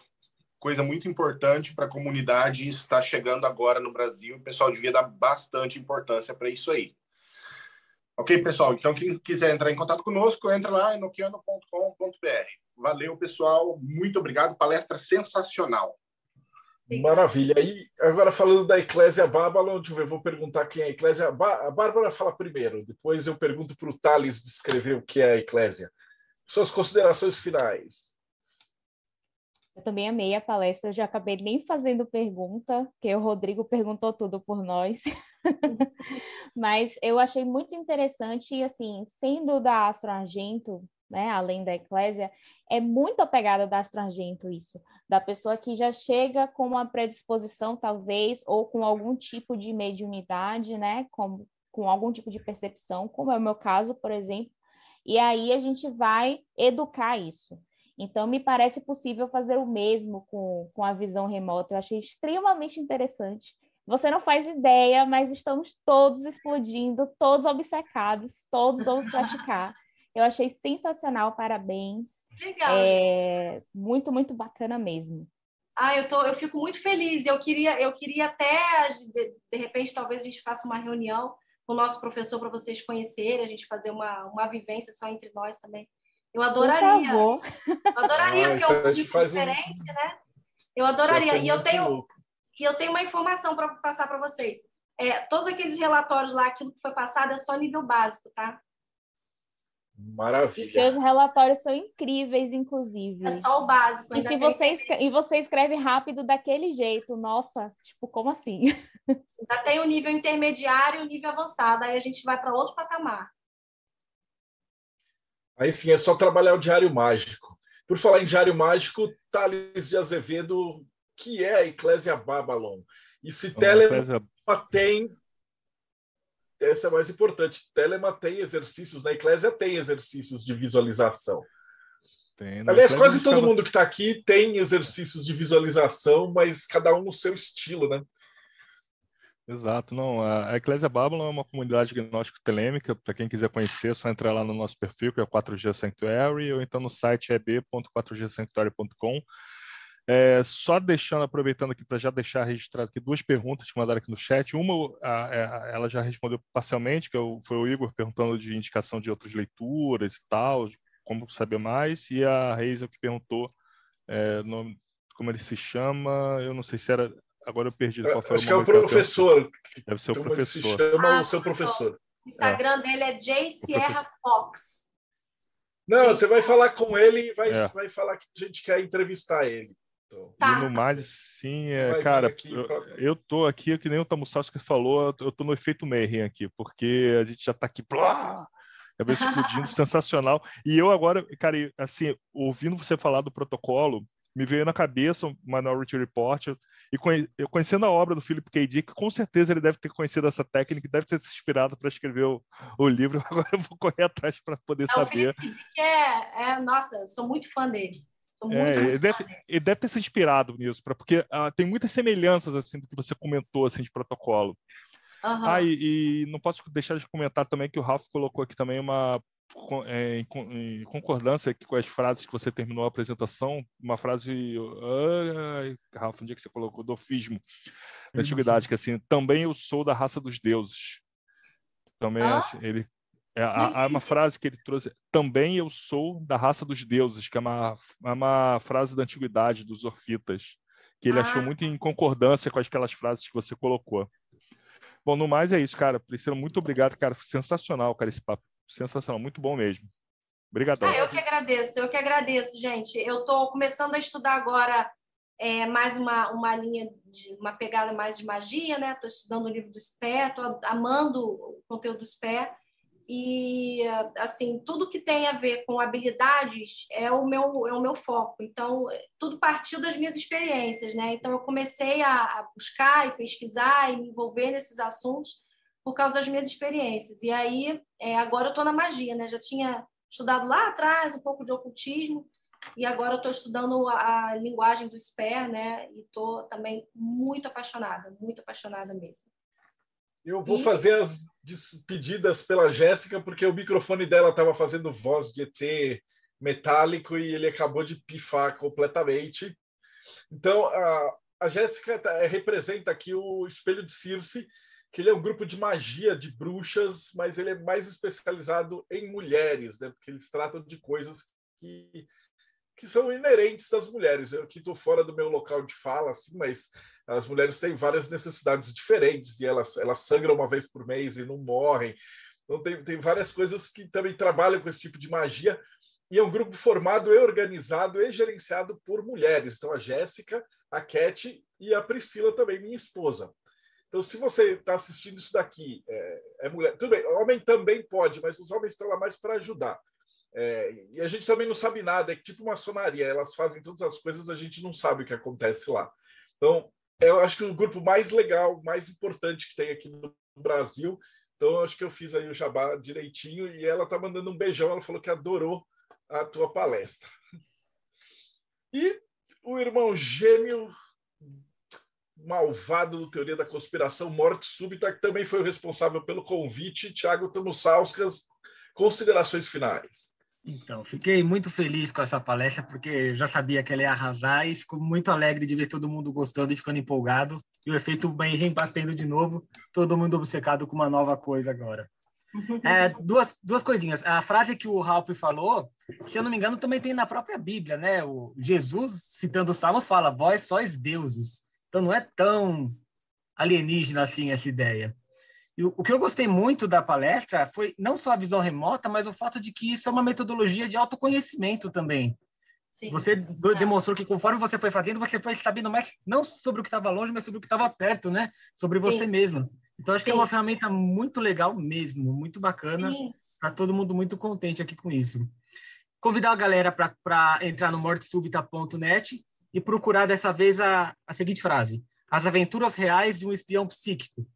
coisa muito importante para a comunidade e está chegando agora no Brasil. O pessoal devia dar bastante importância para isso aí. Ok, pessoal? Então, quem quiser entrar em contato conosco, entra lá em nokiano.com.br. Valeu, pessoal. Muito obrigado. Palestra sensacional. Maravilha. E agora falando da Eclésia Babylon, eu vou perguntar quem é a Eclésia. A Bárbara fala primeiro, depois eu pergunto para o Thales descrever o que é a Eclésia. Suas considerações finais. Eu também amei a palestra, eu já acabei nem fazendo pergunta, porque o Rodrigo perguntou tudo por nós. [laughs] Mas eu achei muito interessante, e assim, sendo da Astro Argento, né, além da Eclésia, é muito apegada da Astro Argento isso, da pessoa que já chega com uma predisposição, talvez, ou com algum tipo de mediunidade, né, com, com algum tipo de percepção, como é o meu caso, por exemplo, e aí a gente vai educar isso. Então, me parece possível fazer o mesmo com, com a visão remota. Eu achei extremamente interessante. Você não faz ideia, mas estamos todos explodindo, todos obcecados, todos vamos [laughs] praticar. Eu achei sensacional, parabéns. Legal. É, muito, muito bacana mesmo. Ah, eu, tô, eu fico muito feliz. Eu queria, eu queria até, de, de repente, talvez a gente faça uma reunião com o nosso professor para vocês conhecerem, a gente fazer uma, uma vivência só entre nós também. Eu adoraria. Eu adoraria, ah, porque é um público diferente, um... né? Eu adoraria. E eu tenho, e eu tenho uma informação para passar para vocês. É, todos aqueles relatórios lá, aquilo que foi passado é só nível básico, tá? Maravilha. E seus relatórios são incríveis, inclusive. É só o básico. E, se você, escreve, e você escreve rápido daquele jeito, nossa, tipo, como assim? Já tem o nível intermediário e o nível avançado, aí a gente vai para outro patamar. Aí sim, é só trabalhar o diário mágico. Por falar em diário mágico, Thales de Azevedo, que é a Eclésia Babylon. E se Telema tem essa é mais importante. Telema tem exercícios, na Eclésia tem exercícios de visualização. Tem, Aliás, quase todo mundo que está aqui tem exercícios de visualização, mas cada um no seu estilo, né? Exato, não. A Eclésia Babylon é uma comunidade gnóstica telêmica. Para quem quiser conhecer, é só entrar lá no nosso perfil, que é 4G Sanctuary, ou então no site eb.4gsanctuary.com. É, só deixando, aproveitando aqui para já deixar registrado aqui duas perguntas que mandaram aqui no chat. Uma, a, a, é, ela já respondeu parcialmente, que é foi o Igor perguntando de indicação de outras leituras e tal, como saber mais, e a Reisa que perguntou é, no, como ele se chama, eu não sei se era. Agora eu perdi qual foi Acho que é o professor. Deve ser o professor. Se chama ah, o seu professor. O Instagram é. dele é J. Sierra Fox. Não, J. você vai falar com ele e vai, é. vai falar que a gente quer entrevistar ele. Então, tá. E no mais, sim, é, cara, eu, pra... eu tô aqui, que nem o Tamusowski falou, eu tô no efeito Mayhem aqui, porque a gente já tá aqui, blá, cabeça [laughs] explodindo, sensacional. E eu agora, cara, assim, ouvindo você falar do protocolo, me veio na cabeça o Minority Report, e eu conhecendo a obra do Philip K. Dick, com certeza ele deve ter conhecido essa técnica, deve ter se inspirado para escrever o, o, livro, [laughs] agora eu vou correr atrás para poder Não, saber. O Philip K. Dick é, é, nossa, sou muito fã dele. É, ele, deve, ele, deve, ter se inspirado nisso, pra, porque uh, tem muitas semelhanças assim do que você comentou assim de protocolo. Uhum. Ah, e, e, não posso deixar de comentar também que o Ralph colocou aqui também uma é, em, concordância com as frases que você terminou a apresentação, uma frase, ai, Rafa, onde é que você colocou? Dofismo da antiguidade, que assim, também eu sou da raça dos deuses. Também ah? ele é, há, uma frase que ele trouxe, também eu sou da raça dos deuses, que é uma, é uma frase da antiguidade, dos orfitas, que ele ah. achou muito em concordância com aquelas frases que você colocou. Bom, no mais é isso, cara. Priscila, muito obrigado, cara. Sensacional, cara, esse papo. Sensacional, muito bom mesmo. Obrigadão. Ah, eu que agradeço, eu que agradeço, gente. Eu estou começando a estudar agora é, mais uma, uma linha, de uma pegada mais de magia, né? Estou estudando o livro do Spé, estou amando o conteúdo do Spé. E, assim, tudo que tem a ver com habilidades é o meu, é o meu foco. Então, tudo partiu das minhas experiências, né? Então, eu comecei a, a buscar e pesquisar e me envolver nesses assuntos por causa das minhas experiências. E aí, é, agora eu estou na magia, né? Já tinha estudado lá atrás um pouco de ocultismo, e agora eu estou estudando a, a, linguagem do SPER, né? E estou também muito apaixonada, muito apaixonada mesmo. Eu vou e... fazer as despedidas pela Jéssica, porque o microfone dela estava fazendo voz de ET metálico e ele acabou de pifar completamente. Então, a, a Jéssica tá, representa aqui o Espelho de Circe, que ele é um grupo de magia de bruxas, mas ele é mais especializado em mulheres, né? Porque eles tratam de coisas que que são inerentes às mulheres. Eu aqui estou fora do meu local de fala, assim, mas as mulheres têm várias necessidades diferentes e elas, elas sangram uma vez por mês e não morrem. Então, tem, tem várias coisas que também trabalham com esse tipo de magia. E é um grupo formado e organizado e gerenciado por mulheres. Então, a Jéssica, a Cat e a Priscila também, minha esposa. Então, se você está assistindo isso daqui, é, é, mulher. Tudo bem, homem também pode, mas os homens estão lá mais para ajudar. É, e a gente também não sabe nada, é tipo maçonaria, elas fazem todas as coisas, a gente não sabe o que acontece lá. Então, eu acho que o grupo mais legal, mais importante que tem aqui no Brasil. Então, acho que eu fiz aí o jabá direitinho e ela está mandando um beijão, ela falou que adorou a tua palestra. E o irmão gêmeo malvado do Teoria da Conspiração, Morte Súbita, que também foi o responsável pelo convite, Tiago Tamussauskas, considerações finais. Então, fiquei muito feliz com essa palestra, porque já sabia que ela ia arrasar e fico muito alegre de ver todo mundo gostando e ficando empolgado. E o efeito bem batendo de novo, todo mundo obcecado com uma nova coisa agora. É, duas, duas coisinhas. A frase que o Ralph falou, se eu não me engano, também tem na própria Bíblia, né? O Jesus, citando os Salmos, fala: Vós sois deuses. Então não é tão alienígena assim essa ideia. E o, que eu gostei muito da palestra foi não só a visão remota, mas o fato de que isso é uma metodologia de autoconhecimento também. Sim. Você é. demonstrou que conforme você foi fazendo, você foi sabendo mais não sobre o que estava longe, mas sobre o que estava perto, né? Sobre você Sim. mesmo. Então acho Sim. que é uma ferramenta muito legal mesmo, muito bacana. Tá todo mundo muito contente aqui com isso. Convidar a galera para entrar no mortesubita.net e procurar dessa vez a, a seguinte frase: As aventuras reais de um espião psíquico.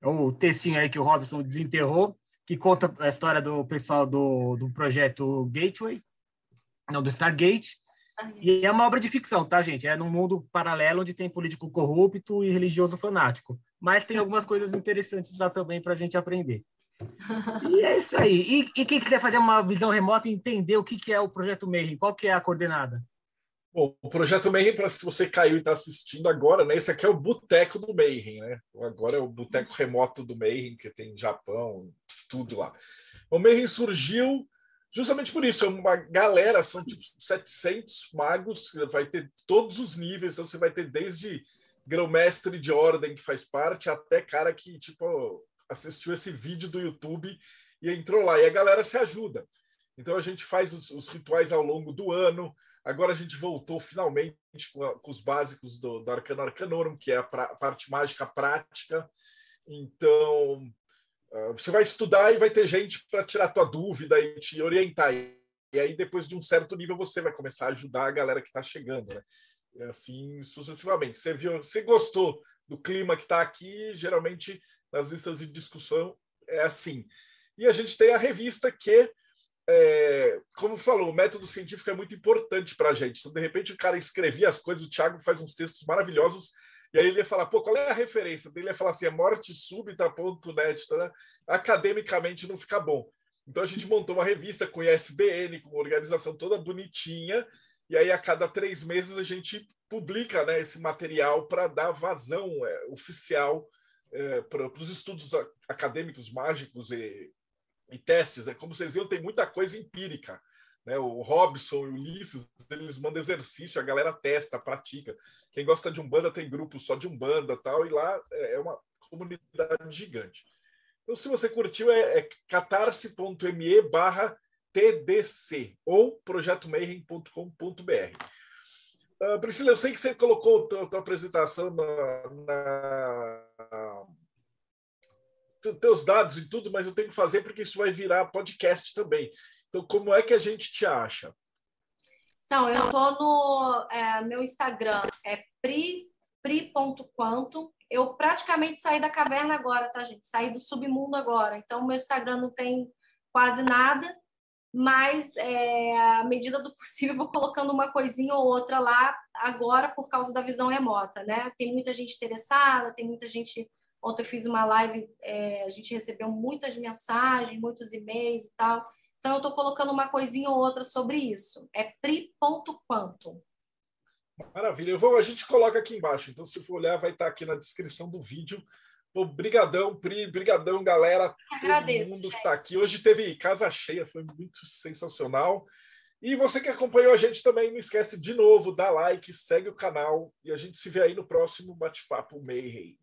É o textinho aí que o Robson desenterrou, que conta a história do pessoal do, do projeto Gateway, não, do Stargate. E é uma obra de ficção, tá, gente? É num mundo paralelo onde tem político corrupto e religioso fanático. Mas tem algumas coisas interessantes lá também para a gente aprender. E é isso aí. E, e, quem quiser fazer uma visão remota e entender o que, que é o projeto Mayhem, qual que é a coordenada? Bom, o Projeto Mayhem, para se você caiu e está assistindo agora, né? Esse aqui é o Boteco do Mayhem, né? Agora é o Boteco Remoto do Mayhem, que tem Japão, tudo lá. O Mayhem surgiu justamente por isso, é uma galera, são tipo 700 magos, vai ter todos os níveis, então você vai ter desde grão-mestre de ordem que faz parte, até cara que, tipo, assistiu esse vídeo do YouTube e entrou lá. E a galera se ajuda. Então a gente faz os, os rituais ao longo do ano, Agora a gente voltou finalmente com, a, com os básicos do, do Arcano Arcanorum, que é a, pra, parte mágica prática. Então, uh, você vai estudar e vai ter gente para tirar tua dúvida e te orientar. E aí, depois de um certo nível, você vai começar a ajudar a galera que está chegando. Né? E assim sucessivamente. Você viu, você gostou do clima que está aqui, geralmente nas listas de discussão é assim. E a gente tem a revista que é, como falou, o método científico é muito importante para a gente. Então, de repente, o cara escrevia as coisas, o Thiago faz uns textos maravilhosos, e aí ele ia falar, pô, qual é a referência? Ele ia falar assim, é mortesúbita.net, tá, né? academicamente não fica bom. Então a gente montou uma revista com ISBN, com organização toda bonitinha, e aí a cada três meses a gente publica né, esse material para dar vazão é, oficial é, para os estudos acadêmicos mágicos e e testes. É como vocês viram, tem muita coisa empírica. Né? O Robson e o Ulisses, eles mandam exercício, a galera testa, pratica. Quem gosta de Umbanda tem grupo só de Umbanda tal, e lá é, é uma comunidade gigante. Então, se você curtiu, é, é catarse.me barra TDC ou projetomayhem.com.br. Uh, Priscila, eu sei que você colocou a tua, apresentação na, na teus dados e tudo, mas eu tenho que fazer porque isso vai virar podcast também. Então, como é que a gente te acha? Então, eu estou no é, meu Instagram, é pri, pri.quanto. Eu praticamente saí da caverna agora, tá, gente? Saí do submundo agora. Então, meu Instagram não tem quase nada, mas é, à medida do [laughs] possível, vou colocando uma coisinha ou outra lá agora por causa da visão remota, né? Tem muita gente interessada, tem muita gente Ontem eu fiz uma live, é, a gente recebeu muitas mensagens, muitos e-mails e tal. Então, eu estou colocando uma coisinha ou outra sobre isso. É pri.quanto. Maravilha. Eu vou, a gente coloca aqui embaixo. Então, se for olhar, vai estar aqui na descrição do vídeo. Obrigadão, Pri. Brigadão, galera. Agradeço, todo mundo que está aqui. Hoje teve casa cheia, foi muito sensacional. E você que acompanhou a gente também, não esquece de novo, dá like, segue o canal e a gente se vê aí no próximo Bate-Papo Mayhem.